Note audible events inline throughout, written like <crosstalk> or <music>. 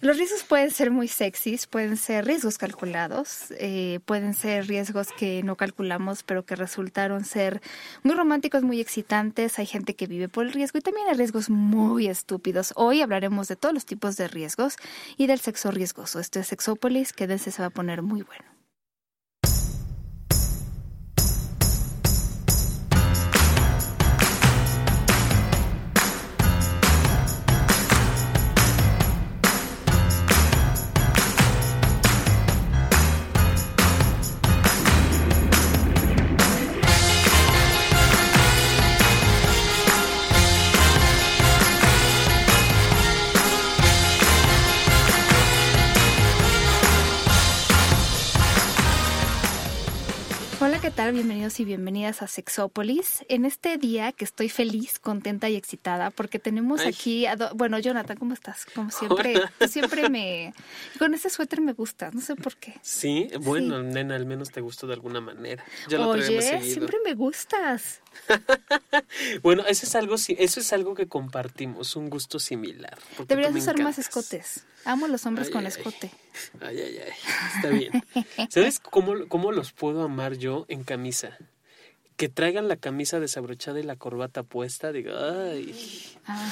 Los riesgos pueden ser muy sexys, pueden ser riesgos calculados, eh, pueden ser riesgos que no calculamos, pero que resultaron ser muy románticos, muy excitantes. Hay gente que vive por el riesgo y también hay riesgos muy estúpidos. Hoy hablaremos de todos los tipos de riesgos y del sexo riesgoso. Esto es Sexópolis, quédense, se va a poner muy bueno. bienvenido. Bienvenidos y bienvenidas a Sexópolis. En este día que estoy feliz, contenta y excitada porque tenemos aquí a bueno, Jonathan, ¿cómo estás? Como <laughs> siempre, siempre me con ese suéter me gusta, no sé por qué. Sí, bueno, nena, al menos te gustó de alguna manera. Oye, siempre me gustas. <laughs> bueno, eso es algo eso es algo que compartimos, un gusto similar. Deberías usar más escotes. Amo a los hombres con escote. Ay, ay, ay. Está bien. <laughs> ¿Sabes cómo, cómo los puedo amar yo en camisa? Que traigan la camisa desabrochada y la corbata puesta, digo, ay. Ah,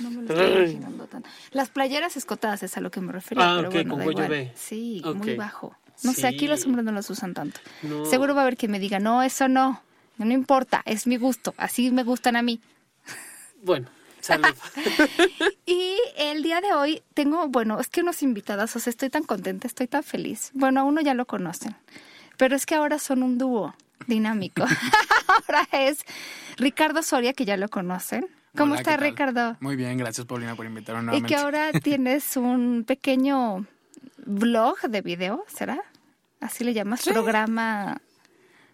no me lo estoy imaginando tanto. Las playeras escotadas es a lo que me refería. Ah, pero bueno, con cuello B. Sí, muy bajo. No sé, aquí los hombres no los usan tanto. Seguro va a haber quien me diga, no, eso no. No importa, es mi gusto. Así me gustan a mí. Bueno, Salud. <laughs> y el día de hoy tengo, bueno, es que unos invitados, o sea, estoy tan contenta, estoy tan feliz. Bueno, a uno ya lo conocen, pero es que ahora son un dúo dinámico. <laughs> <laughs> ahora es Ricardo Soria, que ya lo conocen. ¿Cómo está Ricardo? Muy bien, gracias Paulina por invitarme nuevamente. Y que ahora <laughs> tienes un pequeño blog de video, ¿será? Así le llamas, programa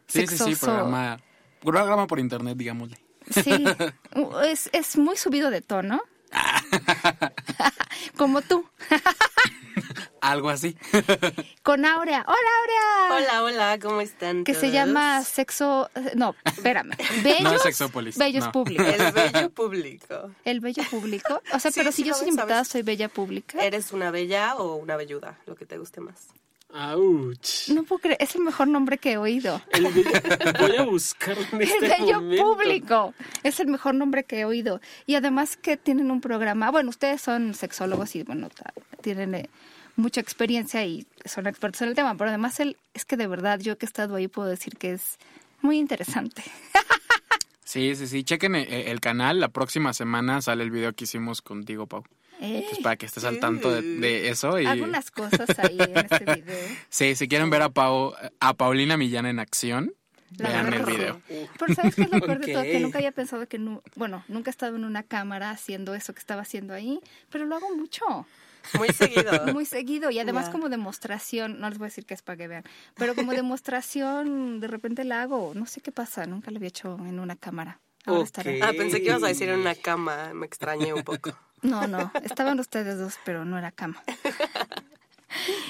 Sí, sí, sí, programa, programa por internet, digámosle. Sí, es, es muy subido de tono. <laughs> Como tú. Algo así. <laughs> Con Aurea. Hola, Aurea. Hola, hola, ¿cómo están? Que se llama sexo. No, espérame. <laughs> Bellos. No, sexópolis. Bellos públicos. El bello público. El bello público. O sea, pero si yo soy invitada, soy bella pública. ¿Eres una bella o una velluda? Lo que te guste más. ¡Auch! No puedo creer, es el mejor nombre que he oído. voy a buscar en <laughs> este El bello público. Es el mejor nombre que he oído. Y además que tienen un programa. Bueno, ustedes son sexólogos y bueno, tienen eh, mucha experiencia y son expertos en el tema. Pero además el, es que de verdad yo que he estado ahí puedo decir que es muy interesante. <laughs> Sí, sí, sí. Chequen eh, el canal. La próxima semana sale el video que hicimos contigo, Pau. Pues para que estés al tanto de, eso. Y... Algunas cosas ahí en este <laughs> video. sí, si quieren ver a, Pau, a Paulina Millán en acción, vean el video. Pero ¿sabes qué es lo peor de todo? Que nunca había pensado que, bueno, nunca he estado en una cámara haciendo eso que estaba haciendo ahí, pero lo hago mucho. Muy seguido. <laughs> Muy seguido. Y además como demostración, no les voy a decir que es para que vean, pero como demostración, de repente la hago. No sé qué pasa, nunca lo había hecho en una cámara. Ah, pensé que ibas a decir en una cama, me extrañé un poco. No, no, estaban ustedes dos, pero no era cama.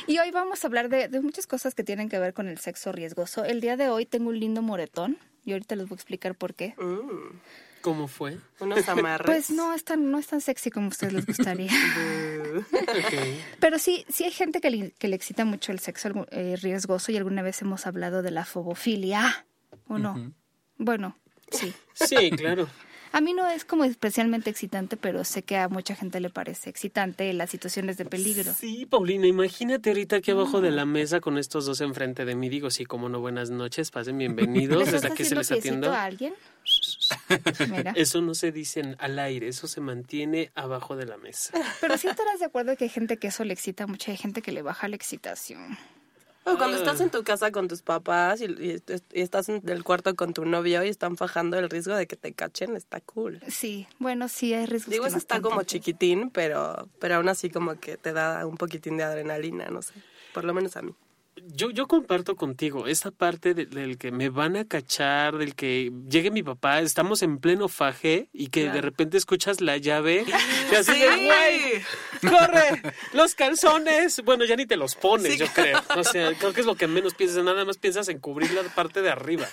Y hoy vamos a hablar de, muchas cosas que tienen que ver con el sexo riesgoso. El día de hoy tengo un lindo moretón y ahorita les voy a explicar por qué. Mm. ¿Cómo fue? Unos amarres. Pues no es tan, no es tan sexy como a ustedes les gustaría. <laughs> <laughs> Pero sí, sí hay gente que le, que le excita mucho el sexo eh, riesgoso y alguna vez hemos hablado de la fobofilia, ¿o no? Bueno, sí. Sí, claro. A mí no es como especialmente excitante, pero sé que a mucha gente le parece excitante las situaciones de peligro. Sí, Paulina, imagínate ahorita aquí abajo de la mesa con estos dos enfrente de mí. Digo, sí, como no, buenas noches, pasen <laughs> bienvenidos. Desde aquí se les atiendo. a alguien? <laughs> Mira. Eso no se dice al aire, eso se mantiene abajo de la mesa. Pero sí estarás de acuerdo que hay gente que eso le excita mucho, hay gente que le baja la excitación cuando estás en tu casa con tus papás y, estás en el cuarto con tu novio y están fajando el riesgo de que te cachen, está cool. Sí, bueno, sí hay riesgo. Digo, eso está como chiquitín, pero, pero aún así como que te da un poquitín de adrenalina, no sé, por lo menos a mí yo, yo comparto contigo esa parte del que me van a cachar, del que llegue mi papá, estamos en pleno faje y que de repente escuchas la llave <laughs> y así güey, corre, los calzones. Bueno, ya ni te los pones, yo creo. O sea, creo que es lo que menos piensas, nada más piensas en cubrir la parte de arriba.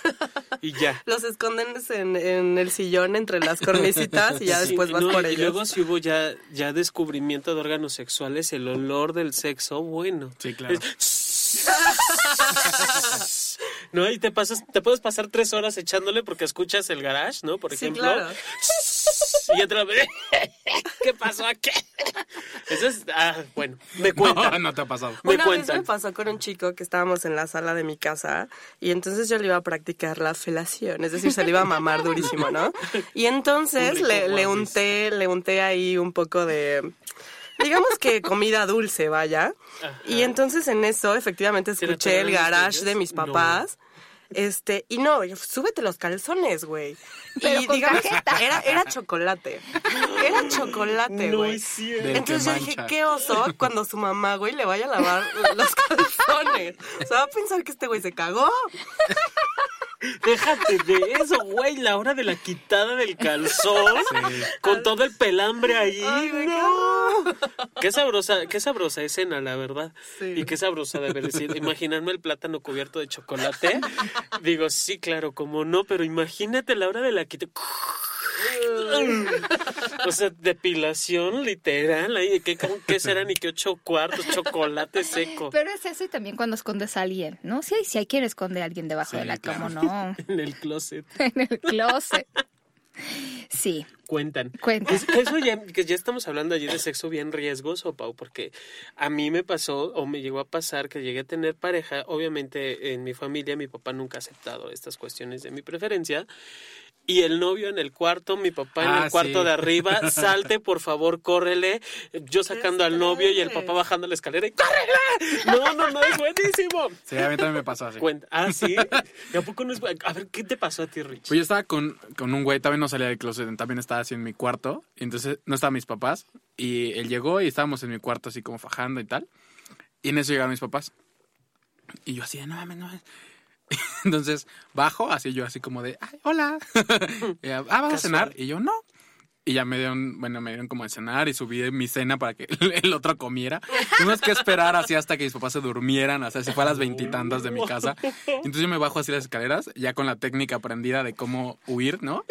y ya. Los esconden en, en el sillón entre las cornisitas y ya Sí, después vas no, por y ellos. luego si hubo ya, ya descubrimiento de órganos sexuales, el olor del sexo, bueno. Sí, claro. <laughs> ¿No? Y te pasas, te puedes pasar tres horas echándole porque escuchas el garage, ¿no? Por Sí, ejemplo. claro. <laughs> Y otra vez. <laughs> ¿Qué pasó aquí? Eso es. Ah, bueno, me cuentan. No, no te ha pasado. Me Una cuentan. vez me pasó con un chico que estábamos en la sala de mi casa y entonces yo le iba a practicar la felación, es decir, se le iba a mamar durísimo, ¿no? Y entonces le, le unté, le unté ahí un poco de, digamos que comida dulce, vaya. Y entonces en eso efectivamente ¿Se le escuché el garage de mis No. papás. Este, y no, súbete los calzones, güey. Pero y con digamos, era, era chocolate. Era chocolate, No güey. que Entonces yo dije, qué oso cuando su mamá, güey, le vaya a lavar los <laughs> calzones. O sea, va a pensar que este güey se cagó. Déjate de eso, güey. La hora de la quitada del calzón. Con todo el pelambre ahí. Ay, no. Qué sabrosa, qué sabrosa escena, la verdad. Sí. Y qué sabrosa de haber sido. Imaginarme el plátano cubierto de chocolate. Digo, sí, claro, como no, pero imagínate la hora de la quita. <laughs> O sea, depilación literal. Ahí, ¿qué, cómo- qué será ni que ocho cuartos? Chocolate seco. Pero es eso y también cuando escondes a alguien, ¿no? Si hay, si hay quien esconde a alguien debajo Sí, de la claro. cama, no. <laughs> En el closet. <laughs> en el closet. Sí, Cuentan. Cuentan. Es eso ya, que ya estamos hablando allí de sexo bien riesgoso, Pau, porque a mí me pasó o me llegó a pasar que llegué a tener pareja. Obviamente en mi familia mi papá nunca ha aceptado estas cuestiones de mi preferencia. Y el novio en el cuarto, mi papá en Ah, el cuarto sí. de arriba, <laughs> salte, por favor, córrele. Yo sacando al novio y el papá bajando la escalera y ¡córrele! No, no, no, es buenísimo. Sí, a mí también me pasó así. Cuenta. Ah, sí. <laughs> ¿Y a poco no es A ver, ¿qué te pasó a ti, Rich? Pues yo estaba con, con un güey, también no salía del closet, también estaba así en mi cuarto, y entonces no estaban mis papás, y él llegó y estábamos en mi cuarto así como fajando y tal, y en eso llegaron mis papás. Y yo así de, no mames, no mames. <laughs> Entonces bajo, así yo así como de, ay, hola. Y, <laughs> ah, ¿vas a cenar? Y yo, no. Y ya me dieron, bueno, me dieron como de cenar y subí mi cena para que <laughs> el otro comiera. Tuvimos que esperar así hasta que mis papás se durmieran, o sea, si fue a las veintitantas de mi casa. Entonces yo me bajo así las escaleras, ya con la técnica aprendida de cómo huir, ¿no?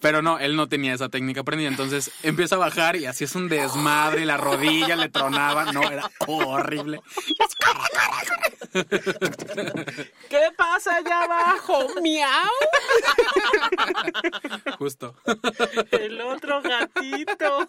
Pero no, él no tenía esa técnica aprendida. Entonces empiezo a bajar y así es un desmadre y la rodilla le tronaba. No, era horrible. ¿Qué pasa allá abajo? ¡Miau! Justo. El otro gatito.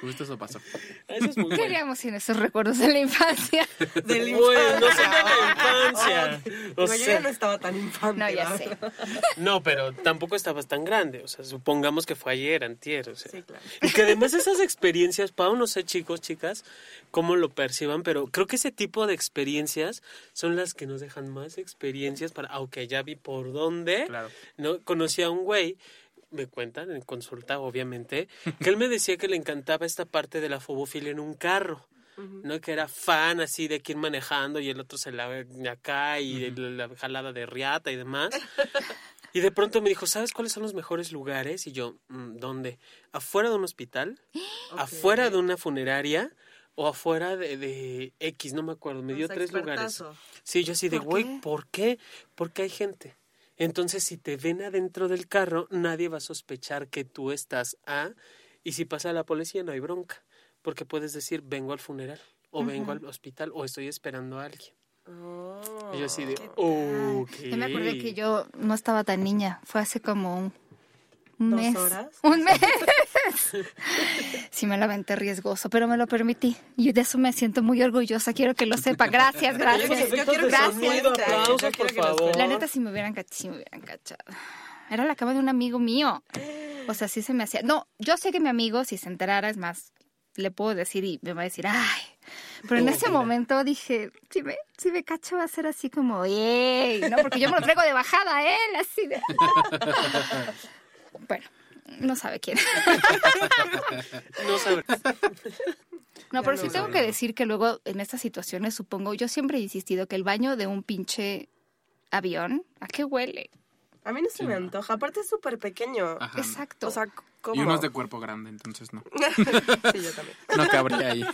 Justo eso pasó. Eso es muy ¿qué bueno. haríamos sin esos recuerdos de la infancia? Bueno, no sé de la infancia. O Digo, yo ya no estaba tan infante. No, ya ¿verdad? sé. <laughs> no, pero tampoco estabas tan grande. O sea, supongamos que fue ayer, antier. O sea. Sí, claro. Y que además esas experiencias, Pau, no sé, chicos, chicas, cómo lo perciban, pero creo que ese tipo de experiencias son las que nos dejan más experiencias para, aunque ya vi por dónde, Claro. ¿no? Conocí a un güey, me cuentan en consulta, obviamente, que él me decía que le encantaba esta parte de la fobofilia en un carro. ¿no? Que era fan así de ir manejando y el otro se la ve acá y la, la jalada de riata y demás. <laughs> Y de pronto me dijo, ¿sabes cuáles son los mejores lugares? Y yo, "Mm, ¿dónde? ¿Afuera de un hospital? ¿Afuera de una funeraria? ¿O afuera de, de X? No me acuerdo. Me dio tres lugares. Sí, yo así de, ¿Por güey, qué? ¿por qué? Porque hay gente. Entonces, si te ven adentro del carro, nadie va a sospechar que tú estás A. Y si pasa la policía, no hay bronca. Porque puedes decir, vengo al funeral, o vengo al hospital, o estoy esperando a alguien. Oh, Y yo así. Yo me acordé que yo no estaba tan niña. Fue hace como un, un ¿Dos mes. horas? Un mes. <laughs> <laughs> sí me la aventé riesgoso, pero me lo permití. Y de eso me siento muy orgullosa. Quiero que lo sepa. Gracias, <laughs> gracias. Gracias. Gracias. aplausos, Yo por quiero que nos favor. La neta, si me hubieran, sí me hubieran cachado. Era la cama de un amigo mío. O sea, sí se me hacía. No, yo sé que mi amigo, si se enterara, es más, le puedo decir y me va a decir, ay. Pero en Oh, ese momento dije, si me, si me cacho va a ser así como, ¡ey! ¿no? Porque yo me lo traigo de bajada a él, así de. <laughs> bueno, no sabe quién. No sabes. No, pero no sí tengo que decir que luego en estas situaciones, supongo, yo siempre he insistido que el baño de un pinche avión, ¿a qué huele? A mí no se me antoja. Aparte es súper pequeño. Ajá. Exacto. O sea, ¿cómo? Y uno es de cuerpo grande, entonces no. <laughs> sí, yo también. No cabría ahí.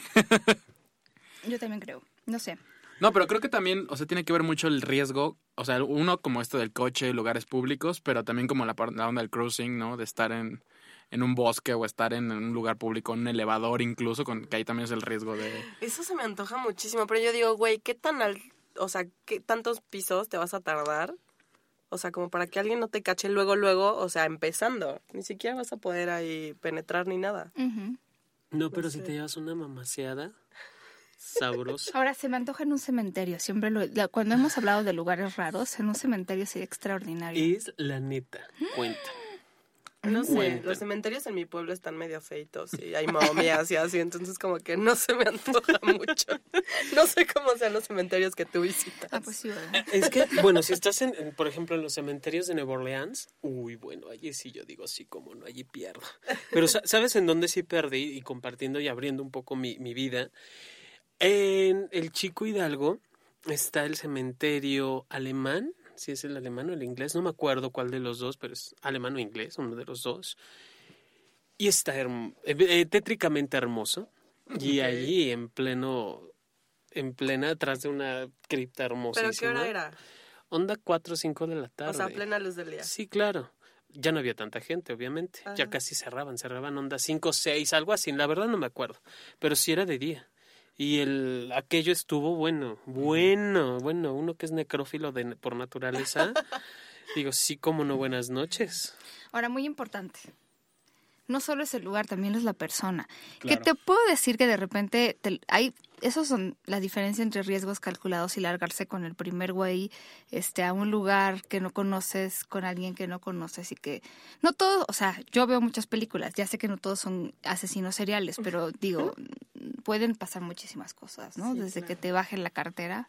Yo también creo. No sé. No, pero creo que también, o sea, tiene que ver mucho el riesgo, o sea, uno como esto del coche, lugares públicos, pero también como la, la onda del cruising, ¿no? De estar en, en un bosque o estar en un lugar público, en un elevador incluso, con, que ahí también es el riesgo de... Eso se me antoja muchísimo, pero yo digo, güey, ¿qué tan al, o sea, qué tantos pisos te vas a tardar? O sea, como para que alguien no te cache luego, luego, o sea, empezando. Ni siquiera vas a poder ahí penetrar ni nada. No, pero si te llevas una mamaseada sabrosa. Ahora se me antoja en un cementerio. Siempre lo, la- cuando hemos hablado de lugares raros, en un cementerio sería extraordinario. Es la neta, cuenta. No sé, Cuenta. los cementerios en mi pueblo están medio feitos y hay momias y así, entonces como que no se me antoja <laughs> mucho. No sé cómo sean los cementerios que tú visitas. Ah, pues sí, ¿verdad? Es que, bueno, si estás, en, en, por ejemplo, en los cementerios de Nueva Orleans, uy, bueno, allí sí yo digo, sí, como no, allí pierdo. Pero sa- ¿sabes en dónde sí perdí? Y compartiendo y abriendo un poco mi, mi vida. En el Chico Hidalgo está el cementerio alemán, si es el alemán o el inglés, no me acuerdo cuál de los dos, pero es alemán o inglés, uno de los dos. Y está herm- eh, eh, tétricamente hermoso. Y allí en pleno, en plena, atrás de una cripta hermosa. ¿Pero qué hora era? Onda 4 o 5 de la tarde. O sea, plena luz del día. Sí, claro. Ya no había tanta gente, obviamente. Ya casi cerraban, cerraban onda 5 o 6, algo así. La verdad no me acuerdo. Pero sí era de día. Y el aquello estuvo bueno, bueno, bueno. Uno que es necrófilo de, por naturaleza. <laughs> digo, sí, como no, buenas noches. Ahora, muy importante. No solo es el lugar, también es la persona. Claro. Que te puedo decir que de repente te- hay, esos son la diferencia entre riesgos calculados y largarse con el primer güey este, a un lugar que no conoces, con alguien que no conoces y que no todo, o sea, yo veo muchas películas, ya sé que no todos son asesinos seriales, pero digo, pueden pasar muchísimas cosas, ¿no? Sí, Desde que te bajen la cartera.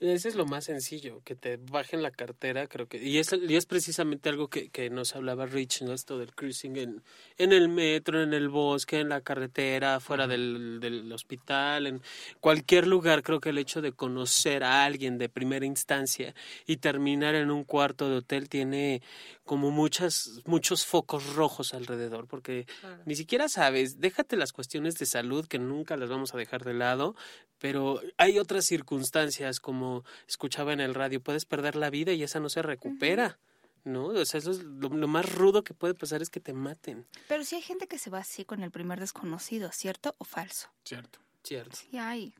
Ese es lo más sencillo, que te bajen la cartera, creo que. Y es, y es precisamente algo que, que nos hablaba Rich, ¿no? Esto del cruising en, en el metro, en el bosque, en la carretera, fuera del, del hospital, en cualquier lugar. Creo que el hecho de conocer a alguien de primera instancia y terminar en un cuarto de hotel tiene como muchas, muchos focos rojos alrededor, porque Claro. ni siquiera sabes, déjate las cuestiones de salud que nunca las vamos a dejar de lado, pero hay otras circunstancias como escuchaba en el radio, puedes perder la vida y esa no se recupera, ¿no? O sea, eso es lo, lo más rudo que puede pasar es que te maten, Pero sí hay gente que se va así con el primer desconocido, ¿cierto o falso? Cierto. ¿cierto? Sí hay,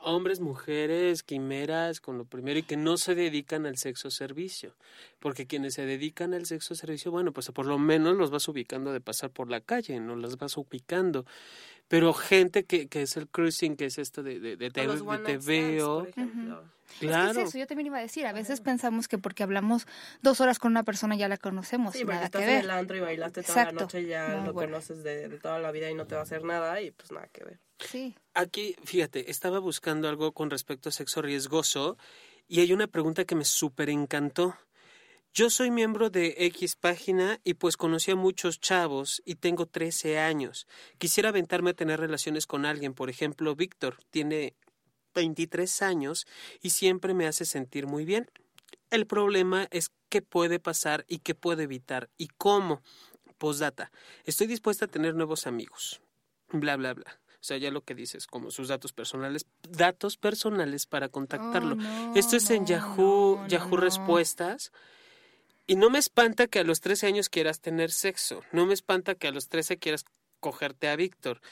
Hombres, mujeres, quimeras, con lo primero y que no se dedican al sexo servicio, porque quienes se dedican al sexo servicio, bueno, pues por lo menos los vas ubicando de pasar por la calle, no las vas ubicando. Pero gente que, que es el cruising, que es esto de, de, de te, de te stands, veo, por ejemplo. claro. Es que es eso, yo también iba a decir, a veces pensamos que porque hablamos dos horas con una persona ya la conocemos, Sí, nada estás que en ver. el antro y bailaste toda Exacto. la noche y ya Muy lo bueno. conoces de, de toda la vida y no te va a hacer nada y pues nada que ver. Sí. Aquí, fíjate, estaba buscando algo con respecto a sexo riesgoso y hay una pregunta que me súper encantó. Yo soy miembro de X página y pues conocí a muchos chavos y tengo 13 años. Quisiera aventarme a tener relaciones con alguien. Por ejemplo, Víctor tiene 23 años y siempre me hace sentir muy bien. El problema es qué puede pasar y qué puedo evitar y cómo. Postdata. Estoy dispuesta a tener nuevos amigos. Bla, bla, bla. O sea, ya lo que dices, como sus datos personales, datos personales para contactarlo. Oh, no, Esto es en Yahoo, no, Yahoo. Respuestas. Y no me espanta que a los 13 años quieras tener sexo. No me espanta que a los 13 quieras cogerte a Víctor.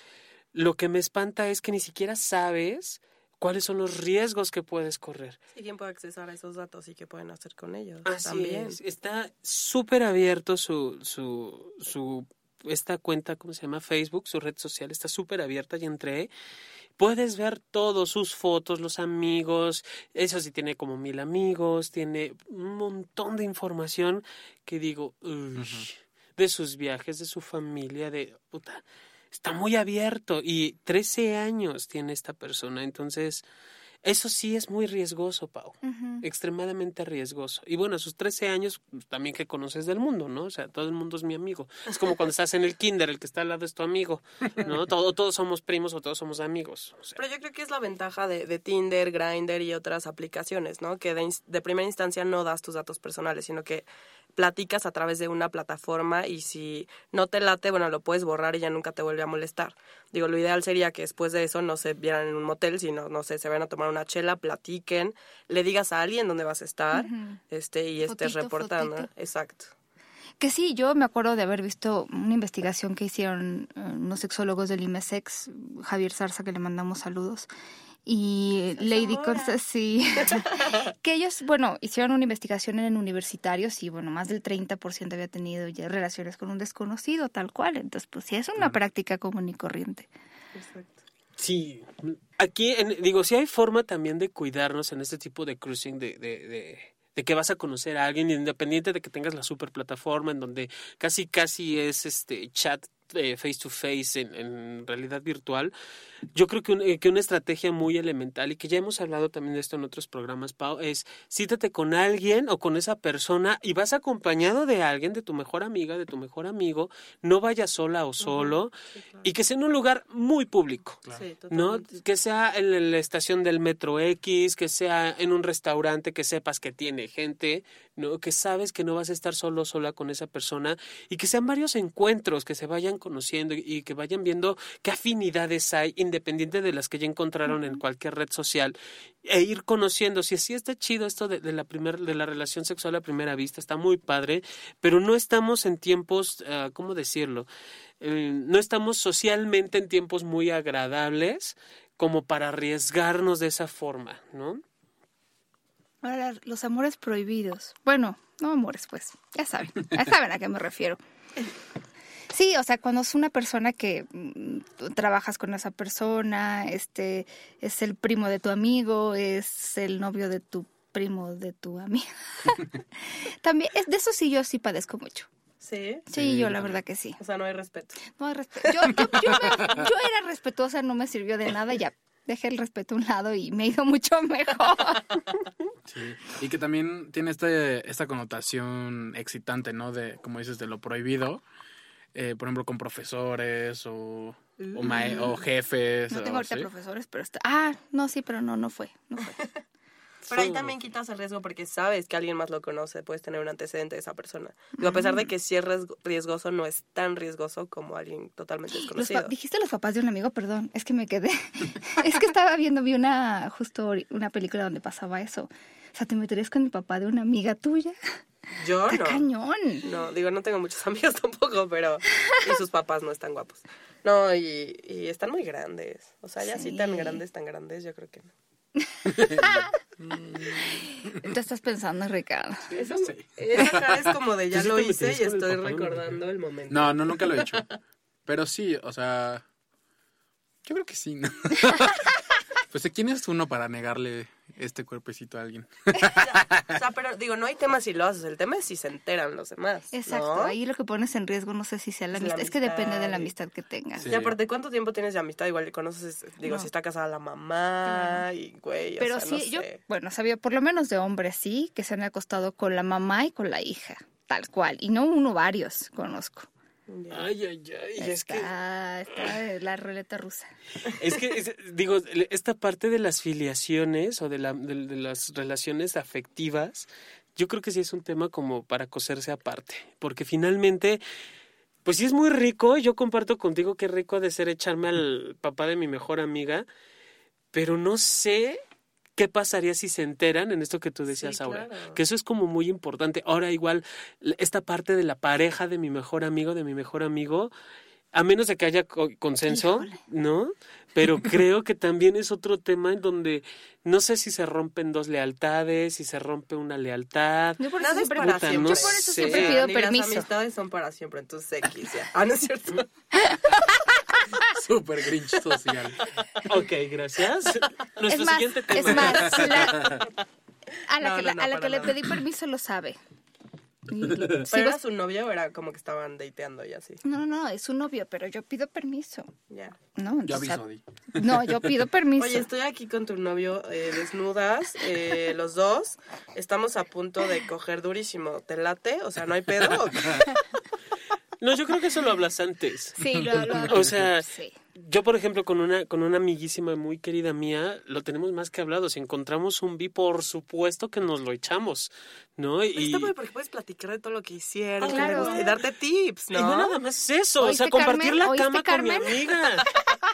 Lo que me espanta es que ni siquiera sabes cuáles son los riesgos que puedes correr. ¿Y quién puede accesar a esos datos y qué pueden hacer con ellos? Así También. es. Está súper abierto su, su, su, esta cuenta, ¿cómo se llama? Facebook, su red social, está súper abierta y entré. Puedes ver todos sus fotos, los amigos, eso sí tiene como mil amigos, tiene un montón de información que digo, uy, de sus viajes, de su familia, de puta, está muy abierto y 13 años tiene esta persona, entonces eso sí es muy riesgoso, Pau extremadamente riesgoso. Y bueno, a sus 13 años, pues, también que conoces del mundo, ¿no? O sea, todo el mundo es mi amigo. Es como cuando estás en el kinder, el que está al lado es tu amigo, ¿no? <laughs> Todo, todos somos primos o todos somos amigos. O sea, Pero yo creo que es la ventaja de, de Tinder, Grindr y otras aplicaciones, ¿no? Que de, de primera instancia no das tus datos personales, sino que platicas a través de una plataforma y si no te late, bueno, lo puedes borrar y ya nunca te vuelve a molestar. Digo, lo ideal sería que después de eso no se vieran en un motel, sino, no sé, se vayan a tomar una chela, platiquen, le digas a alguien dónde vas a estar, este, y estés Fotito, reportando. fotito. Exacto. Que sí, yo me acuerdo de haber visto una investigación que hicieron eh, unos sexólogos del IMESEX, Javier Zarza, que le mandamos saludos, y Lady Constance, sí, <laughs> que ellos, bueno, hicieron una investigación en universitarios y, bueno, más del 30% había tenido ya relaciones con un desconocido, tal cual. Entonces, pues sí, es una práctica común y corriente. Exacto. Sí, aquí en- digo, sí hay forma también de cuidarnos en este tipo de cruising, de, de, de, de que vas a conocer a alguien, independiente de que tengas la super plataforma en donde casi casi es este chat eh, face to face en, en realidad virtual. Yo creo que, un- eh, que una estrategia muy elemental y que ya hemos hablado también de esto en otros programas, Pau, es cítate con alguien o con esa persona y vas acompañado de alguien, de tu mejor amiga, de tu mejor amigo, no vayas sola o solo y que sea en un lugar muy público. Sí, ¿no? Que sea en la estación del metro X, que sea en un restaurante que sepas que tiene gente, ¿no? Que sabes que no vas a estar solo sola con esa persona y que sean varios encuentros que se vayan conociendo y, que vayan viendo qué afinidades hay independiente de las que ya encontraron en cualquier red social e ir conociendo si así está chido esto de, de la primer, de la relación sexual a primera vista está muy padre pero no estamos en tiempos ah, cómo decirlo Eh, no estamos socialmente en tiempos muy agradables como para arriesgarnos de esa forma, ¿no? Ahora, los amores prohibidos. Bueno, no amores, pues, ya saben, ya saben a qué me refiero. Sí, o sea, cuando es una persona que mm, tú trabajas con esa persona, este es el primo de tu amigo, es el novio de tu primo de tu amiga. <laughs> También, es, de eso sí yo sí padezco mucho. Sí. Sí, Sí, yo la verdad que sí. O sea, no hay respeto. No hay respeto. Yo, yo, yo era respetuosa, no me sirvió de nada, ya dejé el respeto a un lado y me ha ido <laughs> mucho mejor. Sí. Y que también tiene este, esta connotación excitante, ¿no? De, como dices, de lo prohibido. Eh, por ejemplo, con profesores o, o, o jefes. No tengo ahorita así. profesores, pero está. Ah, no, sí, pero no, no fue. No fue. Pero ahí también quitas el riesgo porque sabes que alguien más lo conoce, puedes tener un antecedente de esa persona. Digo, a pesar de que sí es riesgo- riesgoso, no es tan riesgoso como alguien totalmente Los desconocido. Dijiste los papás de un amigo, perdón, es que me quedé. <laughs> es que estaba viendo, vi una, justo una película donde pasaba eso. O sea, te meterías con el papá de una amiga tuya. Yo Está no. cañón. No, digo, no tengo muchos <laughs> amigos tampoco, pero... Y sus papás no están guapos. No, y, y están muy grandes. O sea, ya sí. Sí. tan grandes, tan grandes, yo creo que no. Tú estás pensando, Ricardo. Eso, Sí. esa es como de ya ¿Tú sí lo te hice y estoy recordando el momento. No, no, nunca lo he hecho. <laughs> Pero sí, o sea. Yo creo que sí, ¿no? <laughs> pues, ¿quién es uno para negarle este cuerpecito a alguien? <laughs> O sea, pero digo, no hay tema si lo haces, el tema es si se enteran los demás. Exacto, ¿no? ahí lo que pones en riesgo no sé si sea la Es la amistad. Es que depende de la amistad. que tengas. Sí. Y aparte, ¿cuánto tiempo tienes de amistad? Igual conoces, digo, No. si está casada la mamá y güey, o Pero sea, sí, no yo, sé. bueno, sabía por lo menos de hombres, sí, que se han acostado con la mamá y con la hija, tal cual. Y no uno, varios conozco. Ya. Ay, ay, ay, es que Está, está la ruleta rusa. Es que, es- digo, esta parte de las filiaciones o de, la, de, de las relaciones afectivas, yo creo que sí es un tema como para coserse aparte, porque finalmente, pues sí es muy rico, yo comparto contigo qué rico ha de ser echarme al papá de mi mejor amiga, pero no sé qué pasaría si se enteran en esto que tú decías Sí, ahora, claro. que eso es como muy importante. Ahora igual, esta parte de la pareja de mi mejor amigo, de mi mejor amigo, a menos de que haya co- consenso, Híjole. ¿no? Pero <laughs> creo que también es otro tema en donde no sé si se rompen dos lealtades, si se rompe una lealtad. Yo por Nada eso es siempre, para Puta, siempre. no yo por eso sé. siempre pido permiso. Las amistades son para siempre, entonces X ya. <laughs> Ah, no es cierto. <laughs> Súper grinch social. <laughs> Ok, gracias. Nuestro es más, siguiente tema. es más, la- <laughs> a la No, que, no, la- no, a la para que le pedí permiso lo sabe. <laughs> ¿Pero era su novio o era como que estaban dateando y así? no, no, no, es su novio, pero yo pido permiso. Ya. No, Yo o sea, aviso, Di. no, yo pido permiso. Oye, estoy aquí con tu novio eh, desnudas, eh, los dos. Estamos a punto de coger durísimo. ¿Te late? O sea, ¿no hay pedo? No, yo creo que eso lo hablas antes. Sí, lo, lo- O sea, sí. Yo, por ejemplo, con una, con una amiguísima muy querida mía, lo tenemos más que hablado. Si encontramos un bi, por supuesto que nos lo echamos, ¿no? Y, Está padre porque puedes platicar de todo lo que hicieron, Ah, que gusta, y darte tips, y no ¿no? nada más eso, o sea, ¿Oíste, compartir Carmen? la ¿Oíste, cama con mi amiga.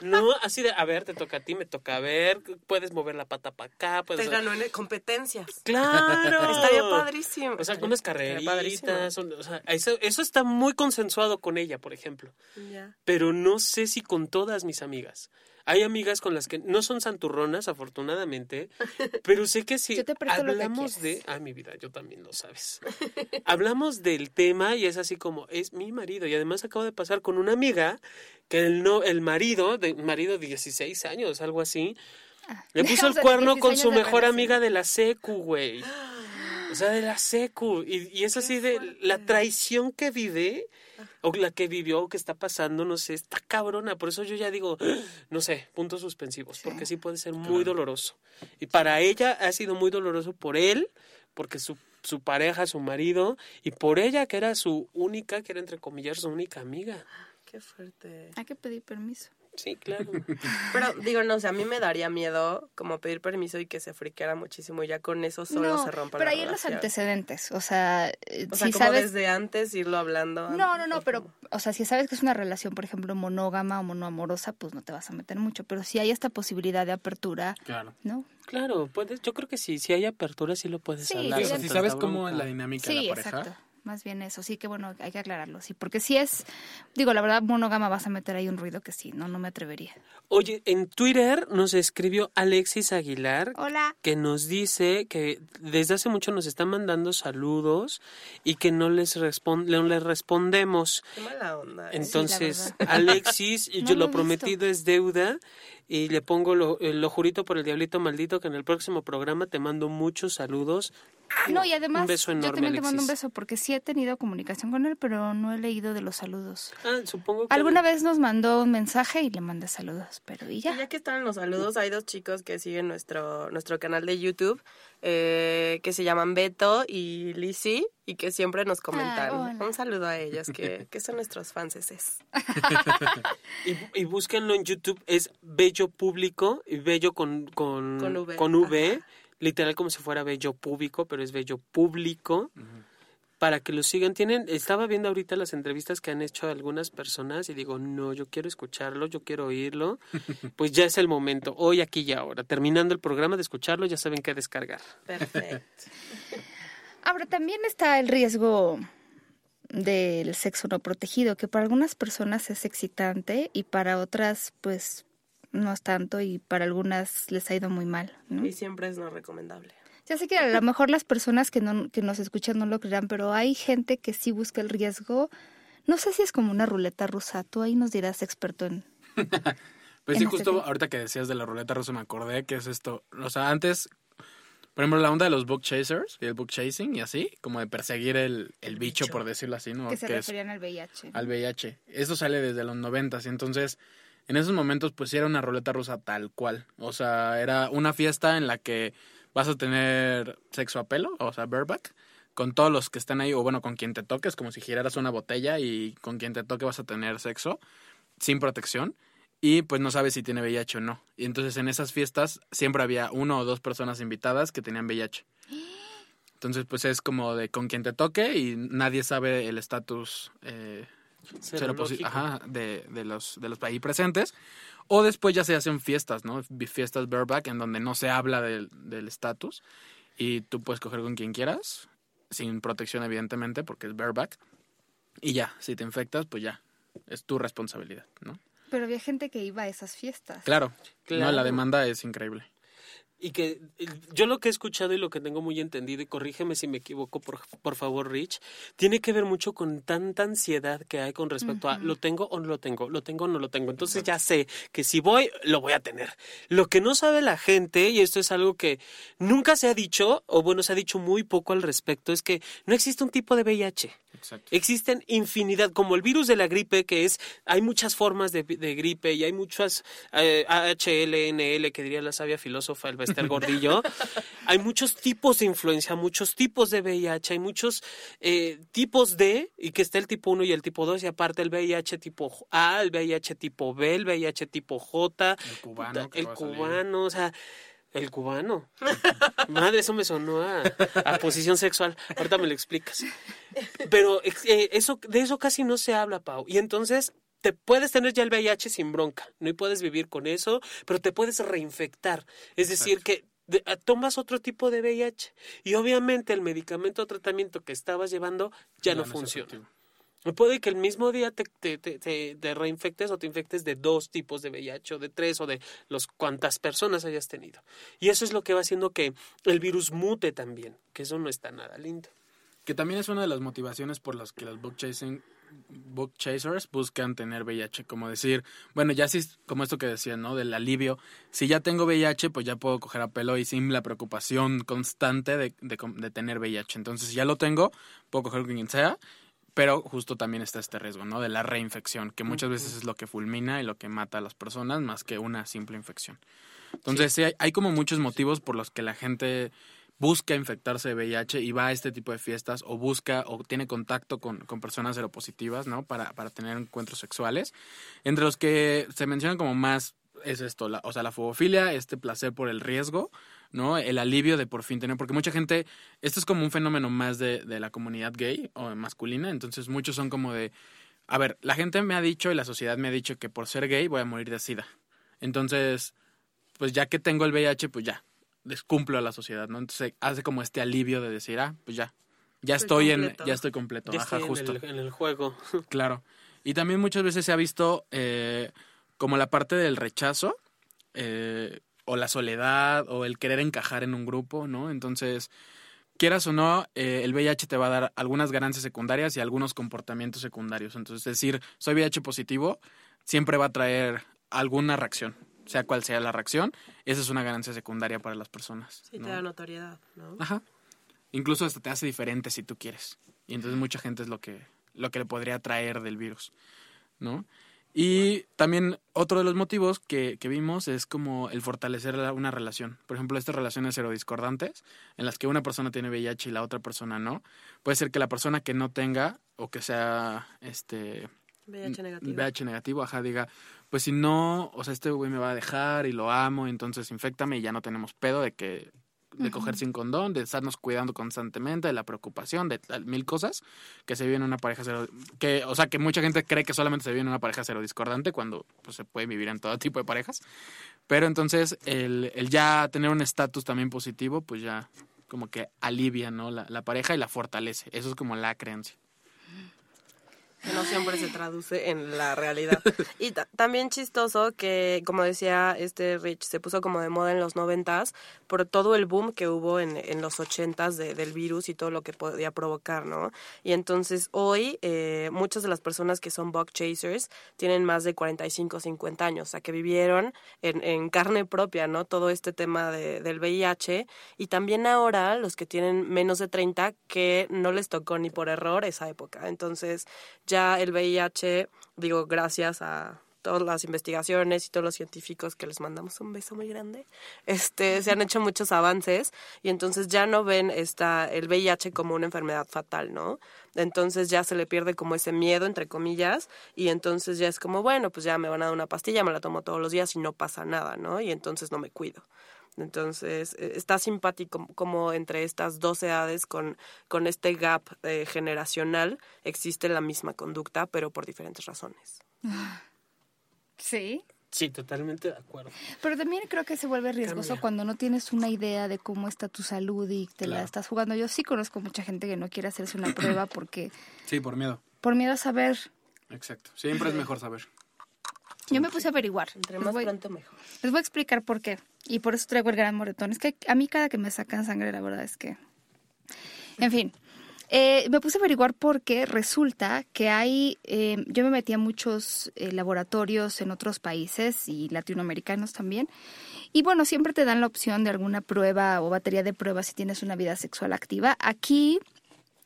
No, así de, a ver, te toca a ti, me toca a ver, puedes mover la pata para acá, puedes... Te ganó en competencias. ¡Claro! <laughs> Estaría padrísimo. O sea, unas carreritas, o sea, eso, eso está muy consensuado con ella, por ejemplo. Ya. Pero no sé si con todas mis amigas. Hay amigas con las que no son santurronas, afortunadamente, <laughs> pero sé que si Yo te lo que hablamos de... Ah, mi vida, yo también lo sabes. hablamos del tema y es así como, es mi marido. Y además acabo de pasar con una amiga que el, no, el marido, de, marido de 16 años, algo así, le puso <laughs> el cuerno 16 con su mejor relación. amiga de la secu, güey. <gasps> <gasps> O sea, de la secu. Y, y es así de la traición que vive, o la que vivió, o que está pasando, no sé, está cabrona. Por eso yo ya digo, no sé, puntos suspensivos, porque sí puede ser muy doloroso. Y para ella ha sido muy doloroso por él, porque su, su pareja, su marido, y por ella, que era su única, que era entre comillas, su única amiga. Qué fuerte. Hay que pedir permiso. Sí, claro. <laughs> Pero digo, no sé, a mí me daría miedo como pedir permiso y que se friqueara muchísimo y ya con eso solo no, se rompa pero la ahí en los relación. antecedentes, o sea, eh, O sea, si como sabes... desde antes irlo hablando. No, no, no, pero, como- o sea, si sabes que es una relación, por ejemplo, monógama o monoamorosa, pues no te vas a meter mucho. Pero si hay esta posibilidad de apertura, Claro. ¿no? Claro, puedes, yo creo que sí, si hay apertura sí lo puedes Sí, hablar. sí, o sea, si sabes cómo es la dinámica de la pareja. exacto. Más bien eso, sí que bueno, hay que aclararlo, sí, porque si es, digo, la verdad, monógama vas a meter ahí un ruido que sí, no, no me atrevería. Oye, en Twitter nos escribió Alexis Aguilar Hola. que nos dice que desde hace mucho nos está mandando saludos y que no les respon- no les respondemos. Qué mala onda. ¿eh? Entonces, verdad. Alexis, y <laughs> No yo lo lo prometido es deuda y le pongo lo, eh, lo jurito por el diablito maldito que en el próximo programa te mando muchos saludos. No, y además, un beso enorme, yo también te mando un beso, porque sí he tenido comunicación con él, pero no he leído de los saludos. Ah, supongo que Alguna vez nos mandó un mensaje y le mandé saludos, pero y Y ya. ya que están los saludos, hay dos chicos que siguen nuestro, nuestro canal de YouTube eh, que se llaman Beto y Lizzy y que siempre nos comentan. Un saludo a ellos que, que son nuestros fans. <laughs> Y, y búsquenlo en YouTube, es Bello Público, y Bello con, con, Con V. con V. literal como si fuera Bello Público, pero es Bello Público, para que lo sigan. Tienen, estaba viendo ahorita las entrevistas que han hecho algunas personas y digo, no, yo quiero escucharlo, yo quiero oírlo, <laughs> pues ya es el momento, hoy, aquí y ahora. Terminando el programa de escucharlo, ya saben qué descargar. Perfecto. <laughs> Ahora, también está el riesgo del sexo no protegido, que para algunas personas es excitante y para otras, pues, no es tanto y para algunas les ha ido muy mal, ¿no? Y siempre es no recomendable. Ya sé que a lo mejor las personas que, no, que nos escuchan no lo creerán, pero hay gente que sí busca el riesgo. No sé si es como una ruleta rusa. Tú ahí nos dirás, experto en... <laughs> Pues En sí, este justo ahorita que decías de la ruleta rusa me acordé que es esto. O sea, antes, por ejemplo, la onda de los book chasers y el book chasing y así, como de perseguir el, el bicho, por decirlo así, ¿no? que se Que es referían al VIH. al VIH. Eso sale desde los noventas y entonces en esos momentos pues era una ruleta rusa tal cual. O sea, era una fiesta en la que vas a tener sexo a pelo, o sea, bareback, con todos los que están ahí, o bueno, con quien te toques, como si giraras una botella y con quien te toque vas a tener sexo sin protección y pues no sabes si tiene VIH o no. Y entonces en esas fiestas siempre había uno o dos personas invitadas que tenían VIH. Entonces pues es como de con quien te toque y nadie sabe el estatus eh, ajá, de, de los de los ahí presentes. O después ya se hacen fiestas, ¿no? Fiestas bareback en donde no se habla del del estatus y tú puedes coger con quien quieras, sin protección evidentemente porque es bareback. Y ya, si te infectas, pues ya, es tu responsabilidad, ¿no? Pero había gente que iba a esas fiestas. Claro, Claro. No, la demanda es increíble. Y que eh, yo lo que he escuchado y lo que tengo muy entendido, y corrígeme si me equivoco, por, por favor, Rich, tiene que ver mucho con tanta ansiedad que hay con respecto a lo tengo o no lo tengo, lo tengo o no lo tengo. Entonces ya sé que si voy, lo voy a tener. Lo que no sabe la gente, y esto es algo que nunca se ha dicho, o bueno, se ha dicho muy poco al respecto, es que no existe un tipo de VIH. Exacto. Existen infinidad, como el virus de la gripe, que es, hay muchas formas de, de gripe y hay muchas eh, HLNL, que diría la sabia filósofa el Bester <laughs> Gordillo. hay muchos tipos de influencia, muchos tipos de VIH, hay muchos eh, tipos de, y que está el tipo 1 y el tipo 2, y aparte el VIH tipo A, el VIH tipo B, el VIH tipo J, El cubano. el cubano, o sea, el cubano. <laughs> Madre, eso me sonó a, a posición sexual. Ahorita me lo explicas. Pero eh, eso, de eso casi no se habla, Pau. Y entonces te puedes tener ya el VIH sin bronca, no puedes vivir con eso, pero te puedes reinfectar. Es decir, que ah, tomas otro tipo de VIH y obviamente el medicamento o tratamiento que estabas llevando ya, no, funciona. Puede que el mismo día te, te, te, reinfectes o te infectes de dos tipos de VIH o de tres o de los cuantas personas hayas tenido. Y eso es lo que va haciendo que el virus mute también, que eso no está nada lindo. Que también es una de las motivaciones por las que los bug chasing book chasers buscan tener VIH, como decir, bueno, ya sí, como esto que decía, ¿no? Del alivio, si ya tengo VIH, pues ya puedo coger a pelo y sin la preocupación constante de, de, tener VIH. Entonces, si ya lo tengo, puedo coger con quien sea, pero justo también está este riesgo, ¿no? De la reinfección, que muchas veces es lo que fulmina y lo que mata a las personas más que una simple infección. Entonces, sí, hay, hay como muchos motivos por los que la gente busca infectarse de VIH y va a este tipo de fiestas o busca o tiene contacto con, con personas seropositivas, ¿no? Para, para tener encuentros sexuales. Entre los que se mencionan como más es esto, la, o sea, la fobofilia, este placer por el riesgo, ¿no? El alivio de por fin tener, porque mucha gente, esto es como un fenómeno más de, de la comunidad gay o masculina, entonces muchos son como de, a ver, la gente me ha dicho y la sociedad me ha dicho que por ser gay voy a morir de sida. Entonces, pues ya que tengo el VIH, pues ya, descumplo a la sociedad, ¿no? Entonces hace como este alivio de decir, ah, pues ya, ya estoy, en, ya estoy completo, ya justo. En el, juego. <laughs> claro. Y también muchas veces se ha visto eh, como la parte del rechazo, eh, o la soledad, o el querer encajar en un grupo, ¿no? Entonces, quieras o no, eh, el VIH te va a dar algunas ganancias secundarias y algunos comportamientos secundarios. Entonces, decir, soy VIH positivo, siempre va a traer alguna reacción sea cual sea la reacción, esa es una ganancia secundaria para las personas. Sí, te da notoriedad, ¿no? Ajá. Incluso hasta te hace diferente si tú quieres. Y entonces mucha gente es lo que, lo que le podría traer del virus, ¿no? Y también otro de los motivos que, que, vimos es como el fortalecer una relación. Por ejemplo, estas relaciones serodiscordantes, en las que una persona tiene VIH y la otra persona no. Puede ser que la persona que no tenga o que sea este VIH negativo. VIH negativo, ajá, diga, pues si no, o sea, este güey me va a dejar y lo amo, entonces infectame y ya no tenemos pedo de que de coger sin condón, de estarnos cuidando constantemente, de la preocupación, de mil cosas que se vive en una pareja cero, que, o sea, que mucha gente cree que solamente se vive en una pareja cero discordante cuando pues, se puede vivir en todo tipo de parejas. Pero entonces el, el ya tener un estatus también positivo, pues ya como que alivia, ¿no? La, la pareja y la fortalece. Eso es como la creencia que no siempre se traduce en la realidad. <laughs> Y también chistoso que, como decía este Rich, se puso como de moda en los noventas por todo el boom que hubo en, en los ochentas de, del virus y todo lo que podía provocar, ¿no? Y entonces hoy eh, muchas de las personas que son bug chasers tienen más de 45, 50 años, o sea, que vivieron en, en carne propia, ¿no? Todo este tema de, del VIH y también ahora los que tienen menos de 30 que no les tocó ni por error esa época. Entonces, ya el VIH, digo, gracias a todas las investigaciones y todos los científicos que les mandamos un beso muy grande, este, se han hecho muchos avances y entonces ya no ven esta, el VIH como una enfermedad fatal, ¿no? Entonces ya se le pierde como ese miedo, entre comillas, y entonces ya es como, bueno, pues ya me van a dar una pastilla, me la tomo todos los días y no pasa nada, ¿no? Y entonces no me cuido. Entonces, eh, está simpático como entre estas dos edades con, con este gap eh, generacional existe la misma conducta, pero por diferentes razones. <laughs> Sí. Sí, totalmente de acuerdo. Pero también creo que se vuelve riesgoso cuando no tienes una idea de cómo está tu salud y te la estás jugando. Yo sí conozco mucha gente que no quiere hacerse una prueba <clears throat> porque... Sí, por miedo. Por miedo a saber. Exacto. Siempre es mejor saber. Yo me puse a averiguar. Entre más pronto mejor. Les voy a explicar por qué. Y por eso traigo el gran moretón. Es que a mí cada que me sacan sangre, la verdad es que... En fin, eh, me puse a averiguar porque resulta que hay, eh, yo me metí a muchos eh, laboratorios en otros países y latinoamericanos también. Y bueno, siempre te dan la opción de alguna prueba o batería de pruebas si tienes una vida sexual activa. Aquí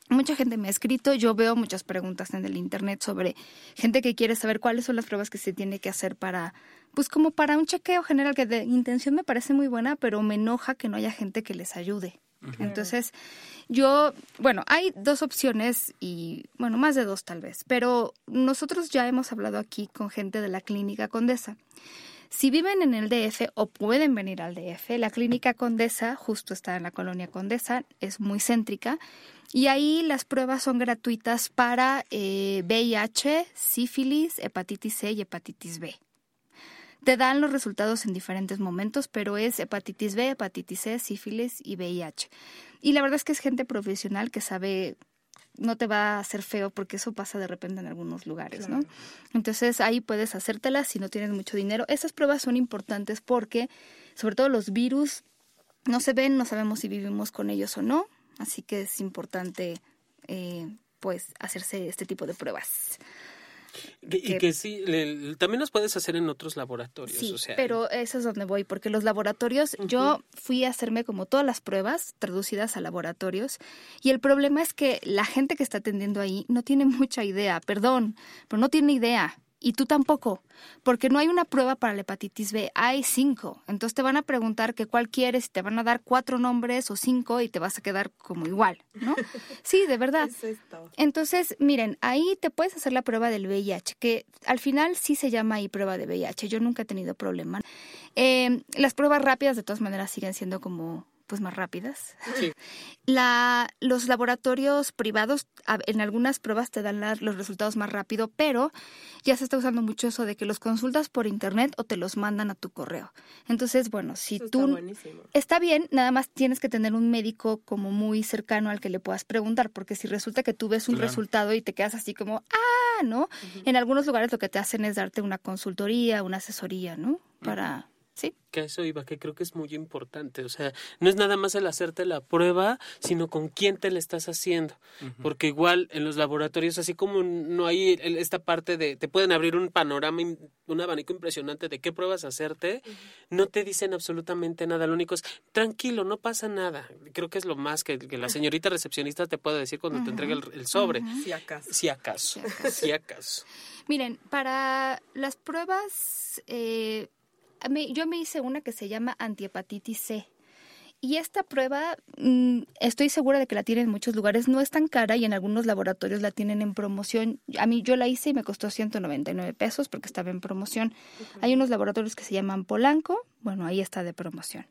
mucha gente me ha escrito, yo veo muchas preguntas en el internet sobre gente que quiere saber cuáles son las pruebas que se tiene que hacer para pues como para un chequeo general que de intención me parece muy buena, pero me enoja que no haya gente que les ayude. Entonces, yo, bueno, hay dos opciones y, bueno, más de dos tal vez, pero nosotros ya hemos hablado aquí con gente de la clínica Condesa. Si viven en el DF o pueden venir al DF, la clínica Condesa justo está en la colonia Condesa, es muy céntrica y ahí las pruebas son gratuitas para eh, VIH, sífilis, hepatitis C y hepatitis B. Te dan los resultados en diferentes momentos, pero es hepatitis B, hepatitis C, sífilis y VIH. Y la verdad es que es gente profesional que sabe no te va a hacer feo porque eso pasa de repente en algunos lugares, ¿no? Entonces ahí puedes hacértelas si no tienes mucho dinero. Esas pruebas son importantes porque, sobre todo los virus, no se ven, no sabemos si vivimos con ellos o no, así que es importante, eh, pues, hacerse este tipo de pruebas. Y que, sí, también los puedes hacer en otros laboratorios. Sí, o sea, pero eso es donde voy, porque los laboratorios, yo fui a hacerme como todas las pruebas traducidas a laboratorios, y el problema es que la gente que está atendiendo ahí no tiene mucha idea, perdón, pero no tiene idea y tú tampoco, porque no hay una prueba para la hepatitis B, hay cinco. Entonces te van a preguntar que cuál quieres y te van a dar cuatro nombres o cinco y te vas a quedar como igual, ¿no? <laughs> Sí, de verdad. Entonces, miren, ahí te puedes hacer la prueba del VIH, que al final sí se llama ahí prueba de VIH. Yo nunca he tenido problema. Eh, las pruebas rápidas de todas maneras siguen siendo como pues más rápidas. <laughs> La, los laboratorios privados en algunas pruebas te dan los resultados más rápido, pero ya se está usando mucho eso de que los consultas por internet o te los mandan a tu correo. Entonces, bueno, si tú está, bien, nada más tienes que tener un médico como muy cercano al que le puedas preguntar, porque si resulta que tú ves un resultado y te quedas así como, ah, ¿no? En algunos lugares lo que te hacen es darte una consultoría, una asesoría, ¿no? Para Sí. Que eso iba, que creo que es muy importante. O sea, no es nada más el hacerte la prueba, sino con quién te la estás haciendo. Porque igual en los laboratorios, así como no hay esta parte de, te pueden abrir un panorama, un abanico impresionante de qué pruebas hacerte, no te dicen absolutamente nada. Lo único es, tranquilo, no pasa nada. Creo que es lo más que, la señorita recepcionista te puede decir cuando te entrega el, sobre. Si acaso. Si acaso. Si acaso. Miren, para las pruebas... Eh, yo me hice una que se llama antihepatitis C. Y esta prueba, mm, estoy segura de que la tienen en muchos lugares, no es tan cara y en algunos laboratorios la tienen en promoción. A mí yo la hice y me costó 199 pesos porque estaba en promoción. Hay unos laboratorios que se llaman Polanco, bueno, ahí está de promoción.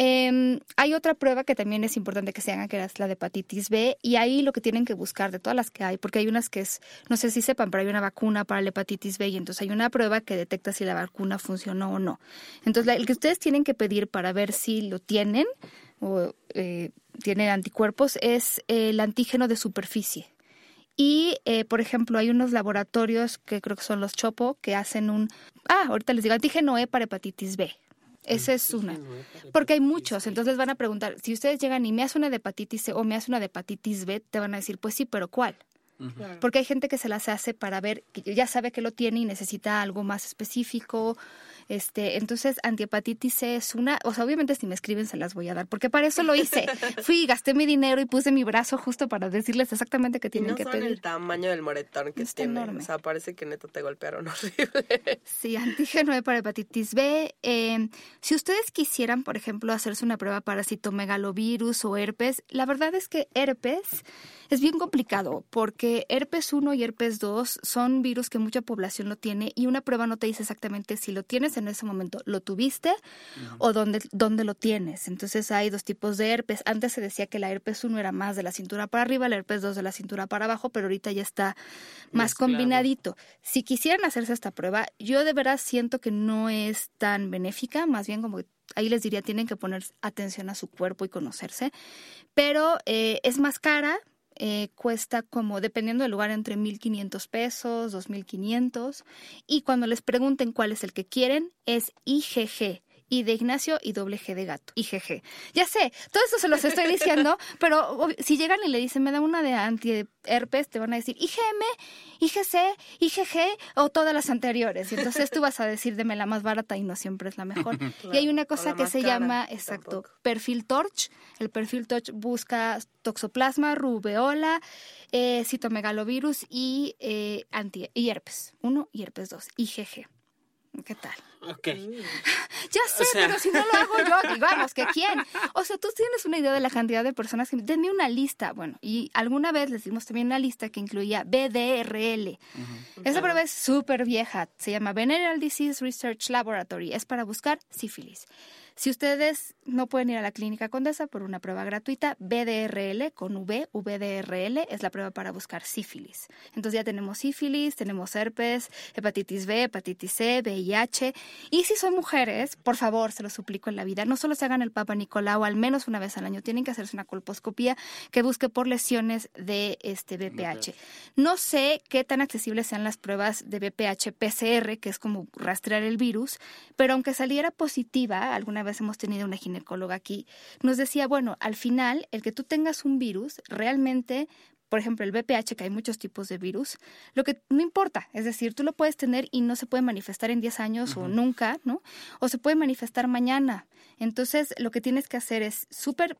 Eh, hay otra prueba que también es importante que se haga, que es la de hepatitis B, y ahí lo que tienen que buscar de todas las que hay, porque hay unas que es, no sé si sepan, pero hay una vacuna para la hepatitis B, y entonces hay una prueba que detecta si la vacuna funcionó o no. Entonces, el que ustedes tienen que pedir para ver si lo tienen o eh, tienen anticuerpos es el antígeno de superficie. Y, eh, por ejemplo, hay unos laboratorios que creo que son los Chopo que hacen un, ah, ahorita les digo, antígeno E para hepatitis B. Esa es una. Porque hay muchos, entonces van a preguntar, si ustedes llegan y me hace una de hepatitis C o me hace una de hepatitis B, te van a decir, pues sí, pero ¿cuál? Porque hay gente que se las hace para ver, que ya sabe que lo tiene y necesita algo más específico este, entonces, antihepatitis C es una, o sea, obviamente si me escriben se las voy a dar, porque para eso lo hice. <laughs> Fui, gasté mi dinero y puse mi brazo justo para decirles exactamente qué tienen no que pedir. el tamaño del moretón que tiene. O sea, parece que neto te golpearon horrible. Sí, antígeno E para hepatitis B. Eh, si ustedes quisieran, por ejemplo, hacerse una prueba para citomegalovirus o herpes, la verdad es que herpes es bien complicado porque herpes 1 y herpes 2 son virus que mucha población lo tiene y una prueba no te dice exactamente si lo tienes en ese momento, lo tuviste o dónde, dónde lo tienes. Entonces hay dos tipos de herpes. Antes se decía que la herpes 1 era más de la cintura para arriba, la herpes 2 de la cintura para abajo, pero ahorita ya está más combinadito. Si quisieran hacerse esta prueba, yo de verdad siento que no es tan benéfica, más bien como ahí les diría, tienen que poner atención a su cuerpo y conocerse, pero eh, es más cara, eh, cuesta como, dependiendo del lugar, entre 1.500 pesos, 2.500. Y cuando les pregunten cuál es el que quieren, es IgG. I de Ignacio y doble G de gato, IgG. Ya sé, todo eso se los estoy diciendo, <laughs> pero si llegan y le dicen, me da una de antiherpes, te van a decir IgM, IgC, IgG o todas las anteriores. Y entonces tú vas a decir, deme la más barata y no siempre es la mejor. <laughs> y hay una cosa que se llama, exacto, perfil Torch. El perfil Torch busca toxoplasma, rubeola, eh, citomegalovirus y, eh, anti y herpes 1 y herpes 2, IgG. ¿Qué tal? Ok. Ya sé, pero si no lo hago yo, digamos, ¿que quién? <laughs> O sea, tú tienes una idea de la cantidad de personas que... Denme una lista, bueno, y alguna vez les dimos también una lista que incluía BDRL. Esa prueba es súper vieja, se llama Venereal Disease Research Laboratory, es para buscar sífilis. Si ustedes no pueden ir a la clínica Condesa por una prueba gratuita, BDRL con V, VDRL es la prueba para buscar sífilis. Entonces ya tenemos sífilis, tenemos herpes, hepatitis B, hepatitis C, VIH. Y si son mujeres, por favor, se lo suplico en la vida, no solo se hagan el Papa Nicolau al menos una vez al año, tienen que hacerse una colposcopía que busque por lesiones de este BPH. No sé qué tan accesibles sean las pruebas de BPH PCR, que es como rastrear el virus, pero aunque saliera positiva alguna vez hemos tenido una ginecóloga aquí, nos decía, bueno, al final, el que tú tengas un virus, realmente por ejemplo, el BPH, que hay muchos tipos de virus, lo que no importa, es decir, tú lo puedes tener y no se puede manifestar en 10 años o nunca, ¿no? O se puede manifestar mañana. Entonces, lo que tienes que hacer es súper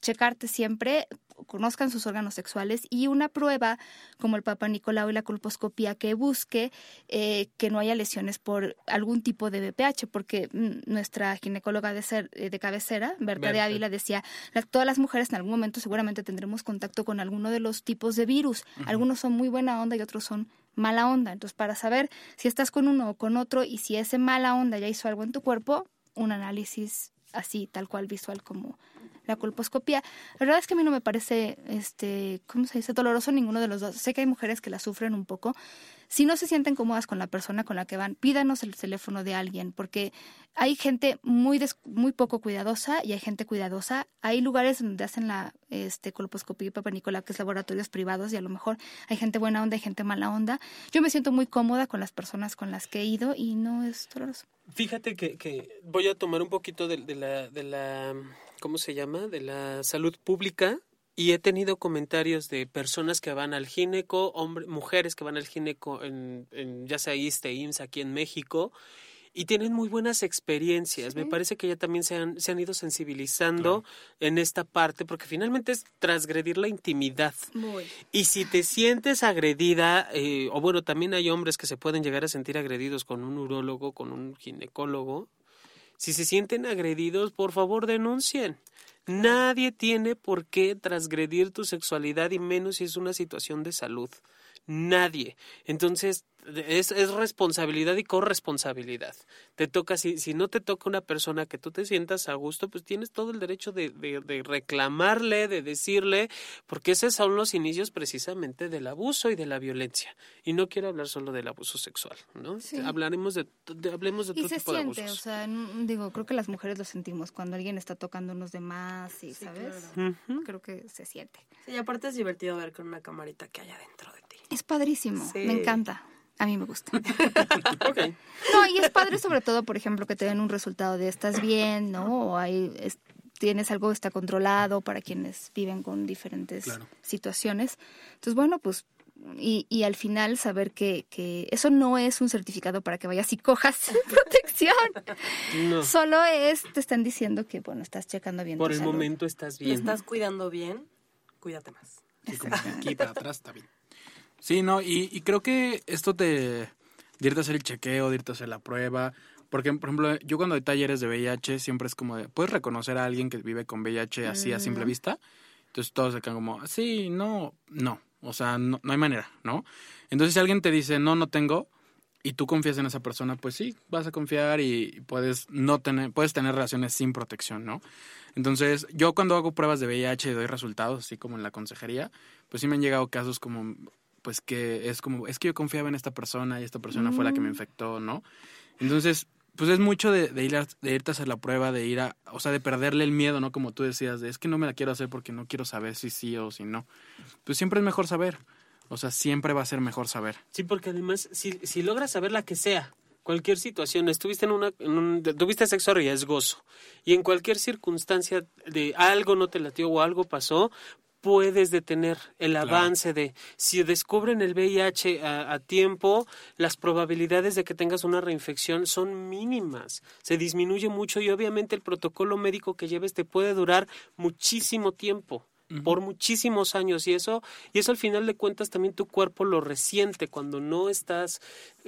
checarte siempre, conozcan sus órganos sexuales y una prueba como el Papa Nicolau y la colposcopía que busque eh, que no haya lesiones por algún tipo de BPH, porque mm, nuestra ginecóloga de, ser, eh, de cabecera, Berta, de Ávila, decía, todas las mujeres en algún momento seguramente tendremos contacto con alguno de los tipos de virus. Algunos son muy buena onda y otros son mala onda. Entonces, para saber si estás con uno o con otro y si ese mala onda ya hizo algo en tu cuerpo, un análisis así, tal cual visual como la colposcopía. La verdad es que a mí no me parece, este, ¿cómo se dice? Doloroso ninguno de los dos. Sé que hay mujeres que la sufren un poco. Si no se sienten cómodas con la persona con la que van, pídanos el teléfono de alguien, porque hay gente muy muy poco cuidadosa y hay gente cuidadosa. Hay lugares donde hacen la este, colposcopía y papanícola, que es laboratorios privados, y a lo mejor hay gente buena onda y gente mala onda. Yo me siento muy cómoda con las personas con las que he ido y no es doloroso. Fíjate que, que voy a tomar un poquito de, de la... De la ¿cómo se llama? De la salud pública y he tenido comentarios de personas que van al gineco, hombres, mujeres que van al gineco en, ya sea ISTE, IMSS aquí en México y tienen muy buenas experiencias. Me parece que ya también se han, se han ido sensibilizando en esta parte, porque finalmente es transgredir la intimidad. Y si te sientes agredida, eh, o bueno, también hay hombres que se pueden llegar a sentir agredidos con un urólogo, con un ginecólogo, si se sienten agredidos, por favor denuncien. Nadie tiene por qué transgredir tu sexualidad y menos si es una situación de salud. Nadie. Entonces, es, es, responsabilidad y corresponsabilidad. Te toca, si, si no te toca una persona que tú te sientas a gusto, pues tienes todo el derecho de, de, reclamarle, de decirle, porque esos son los inicios precisamente del abuso y de la violencia. Y no quiero hablar solo del abuso sexual, ¿no? Hablaremos de, hablemos de todo tipo de abusos. O sea, digo, creo que las mujeres lo sentimos cuando alguien está tocándonos de más y, ¿sabes? Creo que se siente. Sí, y aparte es divertido ver con una camarita que hay adentro de. Es padrísimo, me encanta. A mí me gusta. <laughs> No, y es padre sobre todo, por ejemplo, que te den un resultado de estás bien, ¿no? O hay, tienes algo que está controlado para quienes viven con diferentes situaciones. Entonces, bueno, pues y, y, al final saber que, que, eso no es un certificado para que vayas y cojas <laughs> protección. Solo es, te están diciendo que, bueno, estás checando bien. Por el momento estás bien. estás cuidando bien, cuídate más. Sí, como aquí para atrás está bien. Sí, no, y, creo que esto te... de irte a hacer el chequeo, de irte a hacer la prueba, porque, por ejemplo, yo cuando hay talleres de VIH siempre es como de, ¿puedes reconocer a alguien que vive con VIH así a simple mm. vista? Entonces todos se quedan como, sí, no, no, o sea, no, no hay manera, ¿no? Entonces si alguien te dice, no, no tengo, y tú confías en esa persona, pues sí, vas a confiar y puedes no tener, puedes tener relaciones sin protección, ¿no? Entonces, yo cuando hago pruebas de VIH y doy resultados, así como en la consejería, pues sí me han llegado casos como pues que es como, es que yo confiaba en esta persona y esta persona fue la que me mm. infectó, ¿no? Entonces, pues es mucho de, ir a, de irte a hacer la prueba, de ir a, o sea, de perderle el miedo, ¿no? Como tú decías, de es que no me la quiero hacer porque no quiero saber si sí o si no. Pues siempre es mejor saber. O sea, siempre va a ser mejor saber. Sí, porque además, si, si logras saber la que sea, cualquier situación, estuviste en una, en un, tuviste sexo riesgoso y en cualquier circunstancia de algo no te latió o algo pasó, puedes detener el avance de si descubren el VIH a, tiempo, las probabilidades de que tengas una reinfección son mínimas, se disminuye mucho y obviamente el protocolo médico que lleves te puede durar muchísimo tiempo. Por muchísimos años y eso y eso al final de cuentas también tu cuerpo lo resiente cuando no estás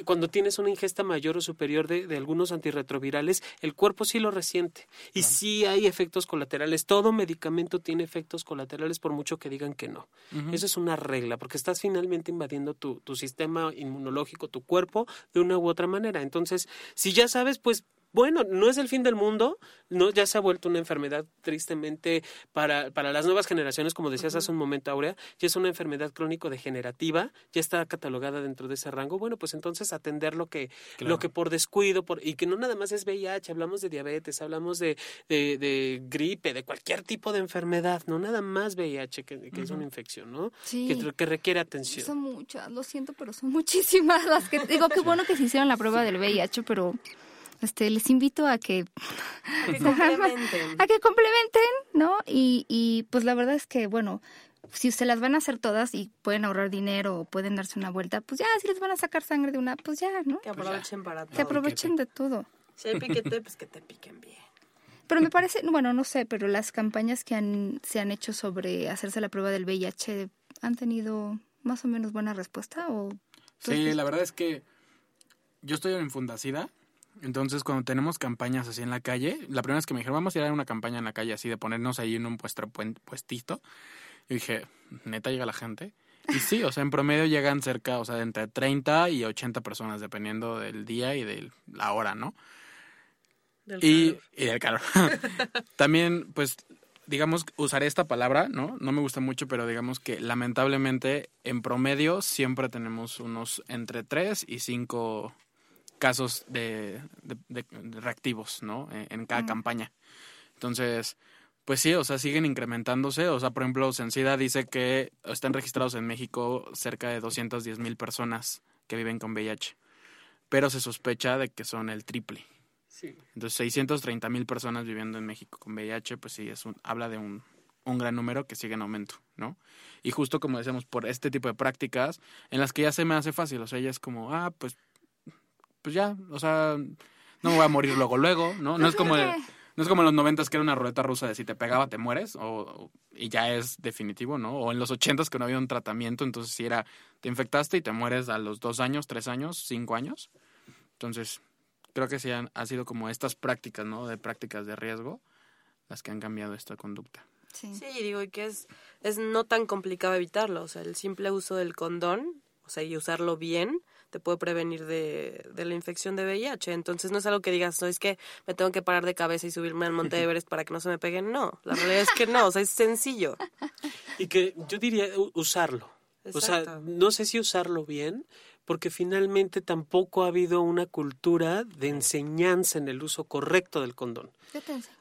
cuando tienes una ingesta mayor o superior de, de algunos antirretrovirales el cuerpo sí lo resiente. Y sí hay efectos colaterales todo medicamento tiene efectos colaterales por mucho que digan que no. Eso es una regla porque estás finalmente invadiendo tu, tu sistema inmunológico tu cuerpo de una u otra manera. Entonces si ya sabes pues bueno, no es el fin del mundo, no ya se ha vuelto una enfermedad tristemente para, para las nuevas generaciones, como decías hace un momento, Aurea, ya es una enfermedad crónico-degenerativa, ya está catalogada dentro de ese rango. Bueno, pues entonces atender lo que, lo que por descuido, por, y que no nada más es VIH, hablamos de diabetes, hablamos de, de, de gripe, de cualquier tipo de enfermedad, no nada más VIH, que, que es una infección, ¿no? Sí. Que, que requiere atención. Son muchas, lo siento, pero son muchísimas las que digo, qué bueno que se hicieron la prueba del VIH, pero este les invito a que A que <laughs> complementen. a que complementen, ¿no? Y, y pues la verdad es que, bueno, si se las van a hacer todas y pueden ahorrar dinero o pueden darse una vuelta, pues ya, si les van a sacar sangre de una, pues ya, ¿no? Que aprovechen para todo. Que aprovechen de todo. Si hay piquete, pues que te piquen bien. Pero me parece, bueno, no sé, pero las campañas que han, se han hecho sobre hacerse la prueba del VIH han tenido más o menos buena respuesta o Sí, la verdad es que yo estoy en Fundacida, entonces cuando tenemos campañas así en la calle, la primera vez que me dijeron, vamos a ir a una campaña en la calle así de ponernos ahí en un puesto, puen- puestito, yo dije, neta llega la gente. Y sí, o sea, en promedio llegan cerca, o sea, de entre 30 y 80 personas, dependiendo del día y de la hora, ¿no? Del Y, calor. y del calor. <laughs> También, pues, digamos, usaré esta palabra, ¿no? No me gusta mucho, pero digamos que lamentablemente, en promedio, siempre tenemos unos entre 3 y 5 casos de, de- de- de reactivos, ¿no? En, en cada campaña. Entonces, pues sí, o sea, siguen incrementándose. O sea, por ejemplo, Sencida dice que están registrados en México cerca de 210 mil personas que viven con VIH. Pero se sospecha de que son el triple. Sí. Entonces, 630 mil personas viviendo en México con VIH, pues sí, es un, habla de un, un gran número que sigue en aumento, ¿no? Y justo como decíamos, por este tipo de prácticas, en las que ya se me hace fácil, o sea, ya es como, ah, pues, pues ya, o sea, no me voy a morir luego, luego, ¿no? No es como, el- no es como en los noventas que era una ruleta rusa de si te pegaba te mueres, o, o- y ya es definitivo, ¿no? O en los ochentas que no había un tratamiento, entonces si era, te infectaste y te mueres a los dos años, tres años, cinco años. Entonces, creo que sí han, ha sido como estas prácticas, ¿no? De prácticas de riesgo las que han cambiado esta conducta. sí. Sí, digo, y que es, es no tan complicado evitarlo. O sea, el simple uso del condón, o sea, y usarlo bien, te puede prevenir de, de la infección de VIH. Entonces, no es algo que digas, no es que me tengo que parar de cabeza y subirme al Monte <laughs> Everest para que no se me peguen. No, la realidad es que no, o sea, es sencillo. Y que yo diría usarlo. O sea, no sé si usarlo bien, porque finalmente tampoco ha habido una cultura de enseñanza en el uso correcto del condón. Yo te enseño.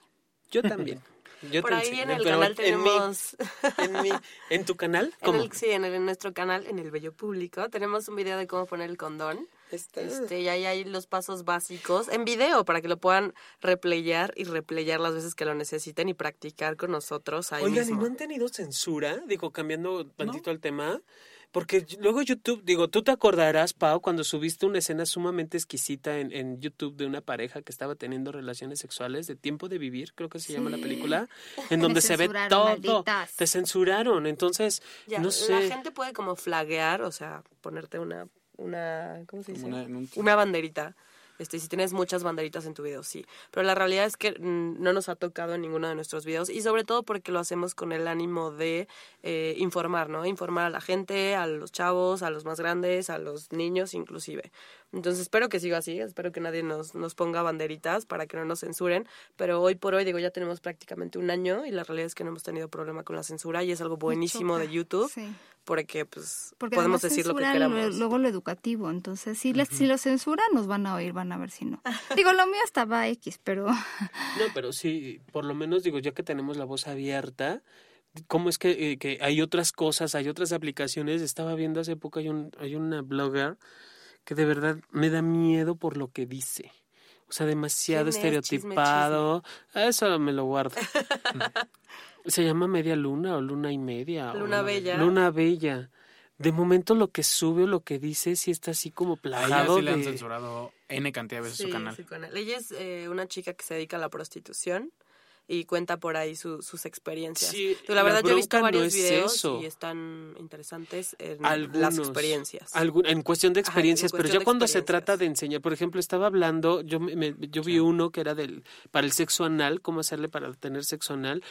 Yo también. <laughs> Yo Por te ahí en el canal en mi- tenemos... <laughs> En, mi- ¿En tu canal? En el, sí, en, el- en nuestro canal, en el Bello Público, tenemos un video de cómo poner el condón. Está- Este, y ahí hay los pasos básicos en video para que lo puedan replayar y replayar las veces que lo necesiten y practicar con nosotros ahí Oigan, ¿y mismo. no han tenido censura? Digo, cambiando tantito el tema. Porque luego YouTube, digo, tú te acordarás, Pau, cuando subiste una escena sumamente exquisita en, en YouTube de una pareja que estaba teniendo relaciones sexuales de tiempo de vivir, creo que se llama la película, <laughs> en donde se ve todo. malditas. Te censuraron, entonces, Ya, no sé. La gente puede como flaguear, o sea, ponerte una, una ¿cómo se dice? Un- Una banderita. Este, si tienes muchas banderitas en tu video, sí. Pero la realidad es que mm, no nos ha tocado en ninguno de nuestros videos y sobre todo porque lo hacemos con el ánimo de eh, informar, ¿no? Informar a la gente, a los chavos, a los más grandes, a los niños inclusive. Entonces espero que siga así, espero que nadie nos, nos ponga banderitas para que no nos censuren, pero hoy por hoy, digo, ya tenemos prácticamente un año y la realidad es que no hemos tenido problema con la censura y es algo buenísimo de YouTube sí. porque pues Porque podemos decir lo que queramos. lo- luego lo educativo, entonces si, les, si lo censuran nos van a oír, van a ver si no. <laughs> Digo, lo mío estaba X, pero No, pero sí, por lo menos digo, ya que tenemos la voz abierta, ¿cómo es que, eh, que hay otras cosas, hay otras aplicaciones? Estaba viendo hace poco, hay, un, hay una blogger que de verdad me da miedo por lo que dice. O sea, demasiado estereotipado. Eso me lo guardo. <laughs> Se llama Media Luna o Luna y Media. o Luna Bella. Luna Bella. De momento lo que sube o lo que dice sí está así como A ella plagado sí le han de... censurado N cantidad de veces su canal. su canal. Ella es eh, una chica que se dedica a la prostitución y cuenta por ahí su- sus experiencias. Sí, la verdad, yo he visto no varios es videos eso. y están interesantes en Algunos, las experiencias. algún- en cuestión de Ajá, experiencias, pero ya cuando se trata de enseñar, por ejemplo, estaba hablando, yo me- me- yo vi uno que era del para el sexo anal, cómo hacerle para tener sexo anal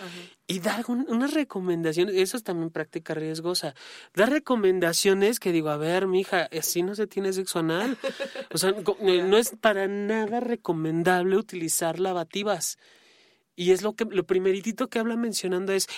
y da algún- unas recomendaciones, eso es también práctica riesgosa. Da recomendaciones que digo, a ver, mija, así no se tiene sexo anal. O sea, no <laughs> no es para nada recomendable utilizar lavativas. Y es lo que lo primeritito que habla mencionando es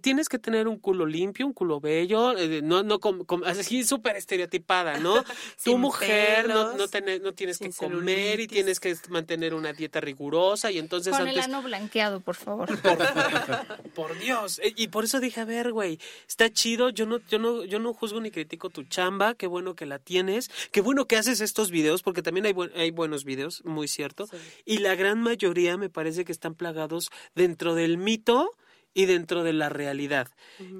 tienes que tener un culo limpio, un culo bello, eh, no no com- com- así súper estereotipada, ¿no? <laughs> Tu mujer no pelos, no, tener- no tienes que comer y tienes que mantener una dieta rigurosa y entonces Con el antes ano blanqueado, por favor. <laughs> por Dios. Eh, Y por eso dije, a ver, güey, está chido, yo no, yo no, yo no juzgo ni critico tu chamba, qué bueno que la tienes, qué bueno que haces estos videos, porque también hay, buen- hay buenos videos, muy cierto. Sí. Y la gran mayoría me parece que están plagados dentro del mito y dentro de la realidad,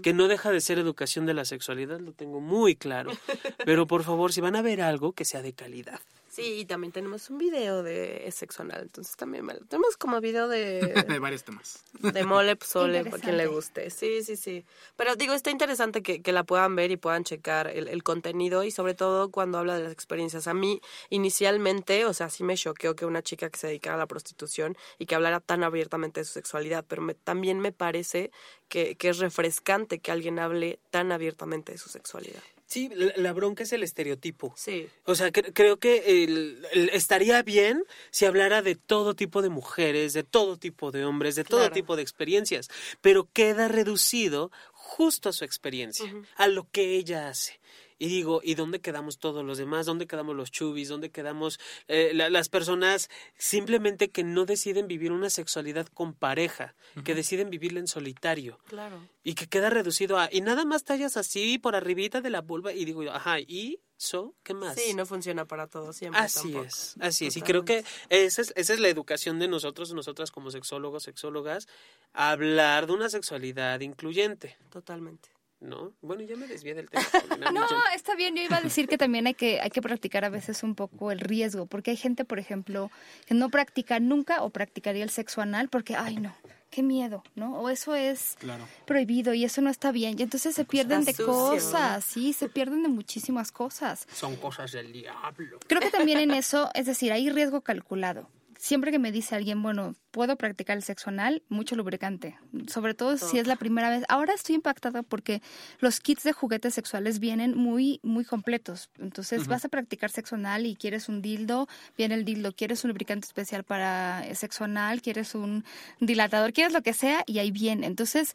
que no deja de ser educación de la sexualidad, lo tengo muy claro. <laughs> Pero por favor, si van a ver algo, que sea de calidad. Sí, y también tenemos un video de sexo anal, entonces también me lo- tenemos como video <laughs> de, de varios temas. de mole pozole para quien le guste. Sí, sí, sí. Pero digo, está interesante que, que la puedan ver y puedan checar el, el contenido y sobre todo cuando habla de las experiencias. A mí, inicialmente, o sea, sí me choqueó que una chica que se dedicara a la prostitución y que hablara tan abiertamente de su sexualidad, pero me- también me parece que, que es refrescante que alguien hable tan abiertamente de su sexualidad. Sí, la, bronca es el estereotipo. Sí. O sea, cre- creo que el- el- estaría bien si hablara de todo tipo de mujeres, de todo tipo de hombres, de todo Claro. tipo de experiencias, pero queda reducido justo a su experiencia, a lo que ella hace. Y digo, ¿y dónde quedamos todos los demás? ¿Dónde quedamos los chubis? ¿Dónde quedamos eh, la- las personas simplemente que no deciden vivir una sexualidad con pareja, que deciden vivirla en solitario? Claro. Y que queda reducido a, y nada más tallas así por arribita de la vulva, y digo, yo, ajá, ¿y so? ¿Qué más? Sí, no funciona para todos siempre Así tampoco. es, así es. Y creo que esa es, esa es la educación de nosotros, nosotras como sexólogos, sexólogas, hablar de una sexualidad incluyente, Totalmente. ¿No? Bueno, ya me desvié del tema. <laughs> No, está bien. Yo iba a decir que también hay que, hay que practicar a veces un poco el riesgo, porque hay gente, por ejemplo, que no practica nunca o practicaría el sexo anal porque, ay, no, qué miedo, ¿no? O eso es Claro. prohibido y eso no está bien. Y entonces se pierden de sucio. cosas, sí, se pierden de muchísimas cosas. Son cosas del diablo. Creo que también en eso, es decir, hay riesgo calculado. Siempre que me dice alguien, bueno, puedo practicar el sexo anal, mucho lubricante. Sobre todo si es la primera vez. Ahora estoy impactada porque los kits de juguetes sexuales vienen muy, muy completos. Entonces vas a practicar sexo anal y quieres un dildo, viene el dildo, quieres un lubricante especial para eh, sexo anal, quieres un dilatador, quieres lo que sea y ahí viene. Entonces,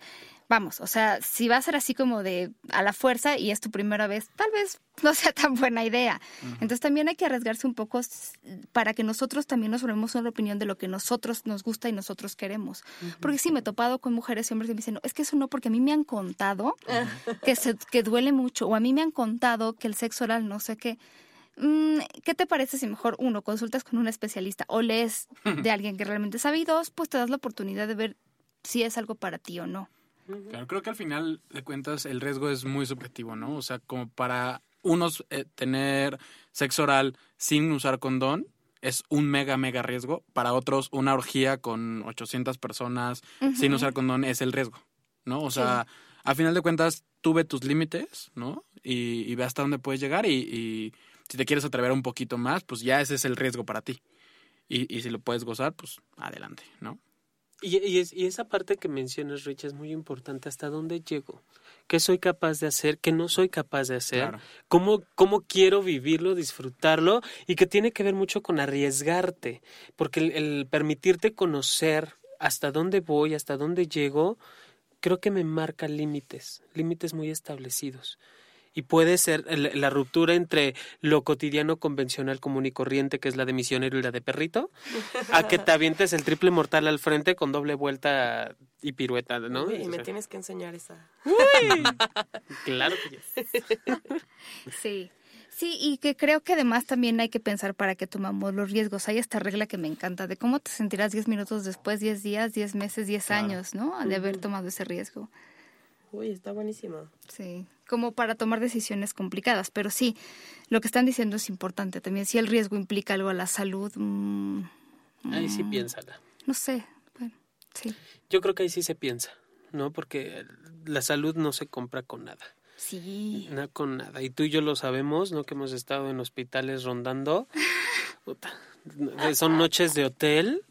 vamos, o sea, si va a ser así como de a la fuerza y es tu primera vez, tal vez <laughs> no sea tan buena idea. Entonces también hay que arriesgarse un poco para que nosotros también nos formemos una opinión de lo que nosotros nos gusta y nosotros queremos. Porque sí, me he topado con mujeres y hombres que me dicen, no, es que eso no, porque a mí me han contado <laughs> que, se, que duele mucho o a mí me han contado que el sexo oral no sé qué. Mm, ¿Qué te parece si mejor uno consultas con un especialista o lees <laughs> de alguien que realmente sabe y dos, pues te das la oportunidad de ver si es algo para ti o no? Claro, creo que al final de cuentas el riesgo es muy subjetivo, ¿no? O sea, como para unos eh, tener sexo oral sin usar condón es un mega, mega riesgo. Para otros, una orgía con 800 personas sin usar condón es el riesgo, ¿no? O sea, al final de cuentas, tú ve tus límites, ¿no? Y, y ve hasta dónde puedes llegar y, y si te quieres atrever un poquito más, pues ya ese es el riesgo para ti. Y, y si lo puedes gozar, pues adelante, ¿no? Y, y, es- y esa parte que mencionas, Rich, es muy importante. ¿Hasta dónde llego? ¿Qué soy capaz de hacer? ¿Qué no soy capaz de hacer? Claro. ¿Cómo, ¿Cómo quiero vivirlo, disfrutarlo? Y que tiene que ver mucho con arriesgarte. Porque el, el permitirte conocer hasta dónde voy, hasta dónde llego, creo que me marca límites, límites muy establecidos. Y puede ser el- la ruptura entre lo cotidiano convencional común y corriente, que es la de misionero y la de perrito, a que te avientes el triple mortal al frente con doble vuelta y pirueta, ¿no? Uy, y O me sea, tienes que enseñar esa. Claro que yes. Sí. Sí, y que creo que además también hay que pensar para que tomamos los riesgos. Hay esta regla que me encanta de cómo te sentirás 10 minutos después, 10 días, 10 meses, 10 años, ¿no? De haber tomado ese riesgo. Uy, está buenísimo. Sí, como para tomar decisiones complicadas. Pero sí, lo que están diciendo es importante también. Si el riesgo implica algo a la salud, mm, Ahí sí piénsala. no sé. Bueno, Sí. Yo creo que ahí sí se piensa, ¿no? Porque la salud no se compra con nada. Sí. No con nada. Y tú y yo lo sabemos, ¿no? Que hemos estado en hospitales rondando. <laughs> Puta. Son noches de hotel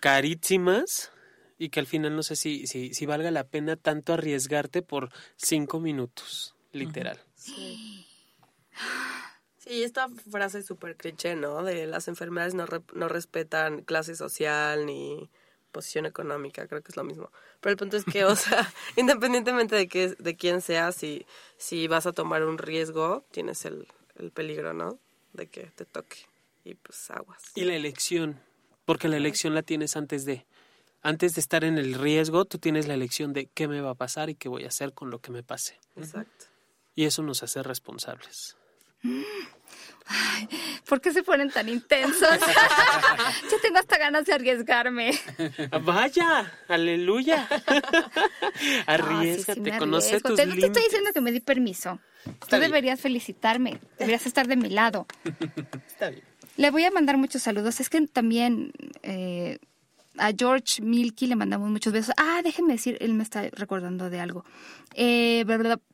carísimas y que al final no sé si, si, si valga la pena tanto arriesgarte por cinco minutos, literal. Sí. <gasps> Sí, esta frase es súper cliché, ¿no? De las enfermedades no, re- no respetan clase social ni posición económica, creo que es lo mismo. Pero el punto es que, o sea, <laughs> <laughs> independientemente de, que, de quién seas, si, si vas a tomar un riesgo, tienes el, el peligro, ¿no? De que te toque. Y pues aguas. Y la elección, porque la elección la tienes antes de. Antes de estar en el riesgo, tú tienes la elección de qué me va a pasar y qué voy a hacer con lo que me pase. Exacto. Y eso nos hace responsables. ¿Por qué se ponen tan intensos? <laughs> Yo tengo hasta ganas de arriesgarme. Vaya, aleluya. <laughs> No, Arriesgate, sí, sí me conoce tus Te, no te estoy diciendo que me di permiso. Tú bien. deberías felicitarme. Deberías estar de mi lado. <laughs> Está bien. Le voy a mandar muchos saludos. Es que también eh, a George Milky le mandamos muchos besos. Ah, déjenme decir, él me está recordando de algo. Eh, verdad, eh,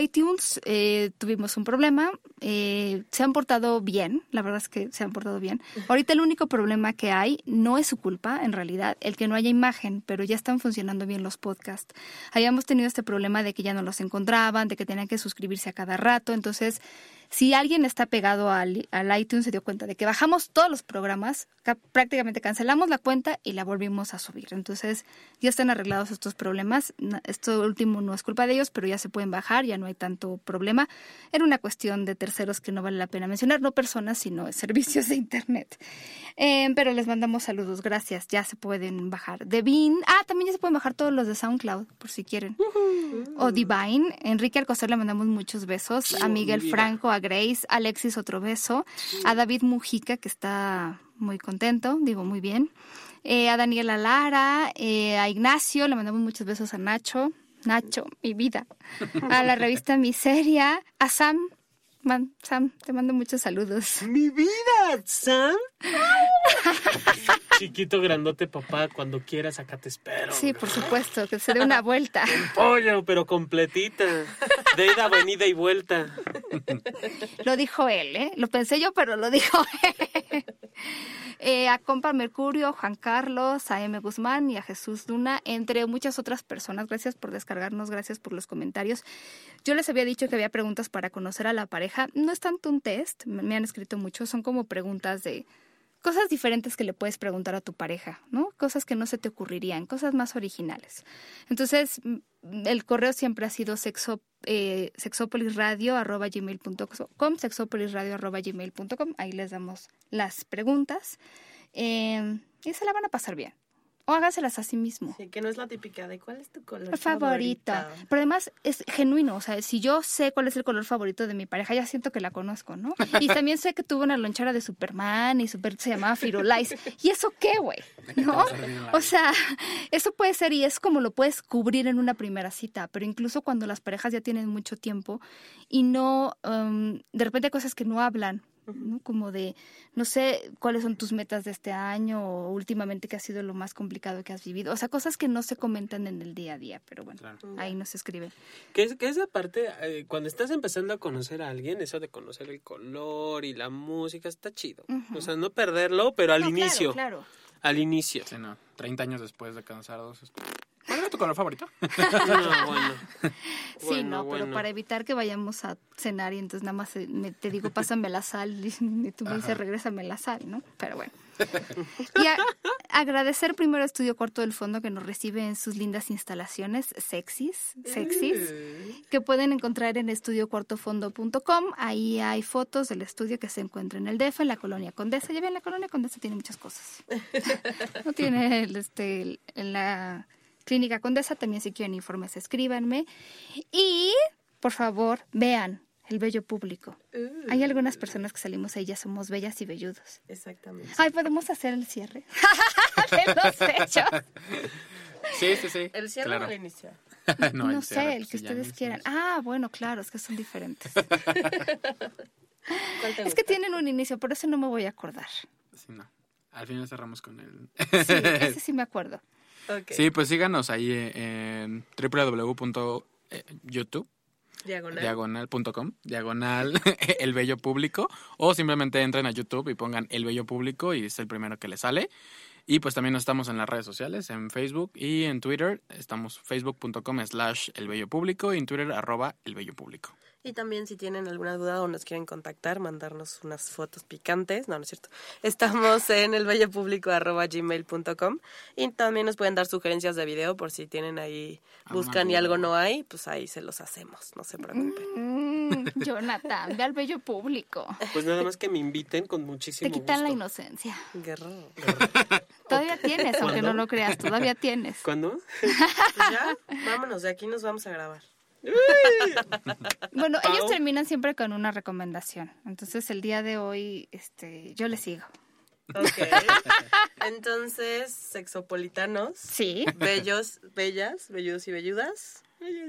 iTunes eh, tuvimos un problema. eh, se han portado bien, la verdad es que se han portado bien. Ahorita el único problema que hay no es su culpa, en realidad, el que no haya imagen, pero ya están funcionando bien los podcasts. Habíamos tenido este problema de que ya no los encontraban, de que tenían que suscribirse a cada rato. Entonces, si alguien está pegado al, al iTunes, se dio cuenta de que bajamos todos los programas, ca- prácticamente cancelamos la cuenta y la volvimos a subir. Entonces, ya están arreglados estos problemas. Esto último no es culpa de ellos, pero ya se pueden bajar, ya no hay tanto problema. Era una cuestión de terceros que no vale la pena mencionar, no personas, sino <laughs> servicios de Internet. Eh, pero les mandamos saludos, gracias. Ya se pueden bajar. Devin, ah, también ya se pueden bajar todos los de SoundCloud, por si quieren. O Divine. Enrique Alcocer le mandamos muchos besos. A Miguel. Franco, a Grace, a Alexis otro beso. A David Mujica, que está muy contento, digo muy bien. Eh, a Daniela Lara, eh, a Ignacio, le mandamos muchos besos a Nacho. Nacho, mi vida. A la revista <laughs> Miseria. A Sam. Man, Sam, te mando muchos saludos. Mi vida, Sam. <laughs> Chiquito, grandote, papá, cuando quieras acá te espero. Sí, por supuesto, que se dé una vuelta. <laughs> Pollo, pero completita. De ida, venida y vuelta. Lo dijo él, ¿eh? Lo pensé yo, pero lo dijo <laughs> él. Eh, a Compa Mercurio, Juan Carlos, a M. Guzmán y a Jesús Luna, entre muchas otras personas. Gracias por descargarnos, gracias por los comentarios. Yo les había dicho que había preguntas para conocer a la pareja. No es tanto un test, me me han escrito mucho, son como preguntas de cosas diferentes que le puedes preguntar a tu pareja, ¿no? Cosas que no se te ocurrirían, cosas más originales. Entonces, el correo siempre ha sido sexo, eh, sexopolisradio.gmail.com, sexopolisradio.gmail.com, ahí les damos las preguntas eh, y se la van a pasar bien. O hágaselas a sí mismo. Sí, que no es la típica de cuál es tu color Favorito. favorito. Pero además es genuino, o sea, si yo sé cuál es el color favorito de mi pareja, ya siento que la conozco, ¿no? <laughs> Y también sé que tuvo una lonchera de Superman y super, se llamaba Firulais. ¿Y eso qué, güey? ¿No? O sea, eso puede ser y es como lo puedes cubrir en una primera cita, pero incluso cuando las parejas ya tienen mucho tiempo y no, um, de repente hay cosas que no hablan. ¿No? Como de, no sé cuáles son tus metas de este año o últimamente qué ha sido lo más complicado que has vivido. O sea, cosas que no se comentan en el día a día, pero bueno, Claro. ahí nos escriben. Que, es, que esa parte, eh, cuando estás empezando a conocer a alguien, eso de conocer el color y la música está chido. Ujú. O sea, no perderlo, pero al No, claro, inicio. Claro, Al inicio. Sí, no. 30 años después de casados. ¿Cuál era tu color favorito? <laughs> No, bueno. <laughs> Sí, Bueno, no, pero para evitar que vayamos a cenar y entonces nada más eh, me- te digo, pásame la sal y, <laughs> y tú me dices, regrésame la sal, ¿no? Pero bueno. Y a- agradecer primero a Estudio Cuarto del Fondo que nos recibe en sus lindas instalaciones sexys, sexys, que pueden encontrar en estudiocuartofondo.com. Ahí hay fotos del estudio que se encuentra en el DF, en la Colonia Condesa. Ya ven, la Colonia Condesa tiene muchas cosas. No tiene el, este, el- en la Clínica Condesa, también si quieren informes, escríbanme. Y, por favor, vean el bello público. Uh, Hay algunas personas que salimos ahí, ya somos bellas y velludos. Exactamente. Ay, ¿podemos hacer el cierre? <laughs> de los hechos. Sí, sí, sí. ¿El cierre Claro. o el inicio? <laughs> No, el sé, cierre, el pues, que ustedes quieran. Ah, bueno, claro, es que son diferentes. <laughs> ¿Cuál te es que tienen un inicio, por eso no me voy a acordar. Sí, no. Al final cerramos con el... Sí, ese sí me acuerdo. Sí, pues síganos ahí en www.youtube Diagonal. diagonal.com, diagonal <laughs> el bello público, o simplemente entren a YouTube y pongan el bello público y es el primero que les sale. Y pues también estamos en las redes sociales, en Facebook y en Twitter. Estamos facebook.com slash el bello público y en Twitter arroba el bello público. Y también si tienen alguna duda o nos quieren contactar, mandarnos unas fotos picantes. No, no es cierto. <laughs> Estamos en elbellopúblico.gmail.com y también nos pueden dar sugerencias de video por si tienen ahí, buscan y algo no hay, pues ahí se los hacemos, no se preocupen. Mm, Jonathan, ve al bello público. Pues nada más que me inviten con muchísimo Te quitan la inocencia. Guerrero. Todavía tienes, aunque no lo creas, todavía tienes. ¿Cuándo? Pues <laughs> ya, vámonos, de aquí nos vamos a grabar. Bueno, Pau. ellos terminan siempre con una recomendación. Entonces, el día de hoy, este, yo les sigo. Ok. <laughs> Entonces, sexopolitanos, Sí. bellos, bellas, velludos y velludas,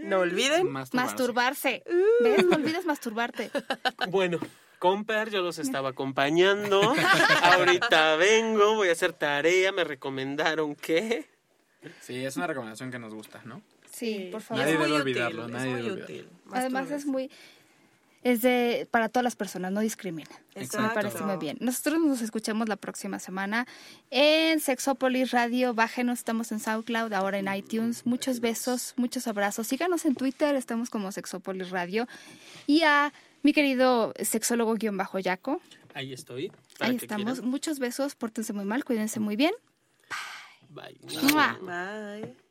no olviden. Masturbarse. ¿Ves? No olvides masturbarte. <laughs> Bueno, Comper, yo los estaba acompañando. <laughs> Ahorita vengo, voy a hacer tarea. Me recomendaron que. Sí, es una recomendación que nos gusta, ¿no? Sí, por favor. Nadie es muy debe útil, olvidarlo, es nadie muy debe útil. Además es muy es de para todas las personas, no discrimina. Exacto. Me parece muy bien. Nosotros nos escuchamos la próxima semana en Sexópolis Radio. Bájenos, estamos en SoundCloud, ahora en iTunes. Muchos besos, muchos abrazos. Síganos en Twitter, estamos como Sexópolis Radio. Y a mi querido sexólogo guion bajo Yaco. Ahí estoy. para Ahí que estamos. quieran. Muchos besos, pórtense muy mal, cuídense muy bien. Bye. ¡Mua! Bye.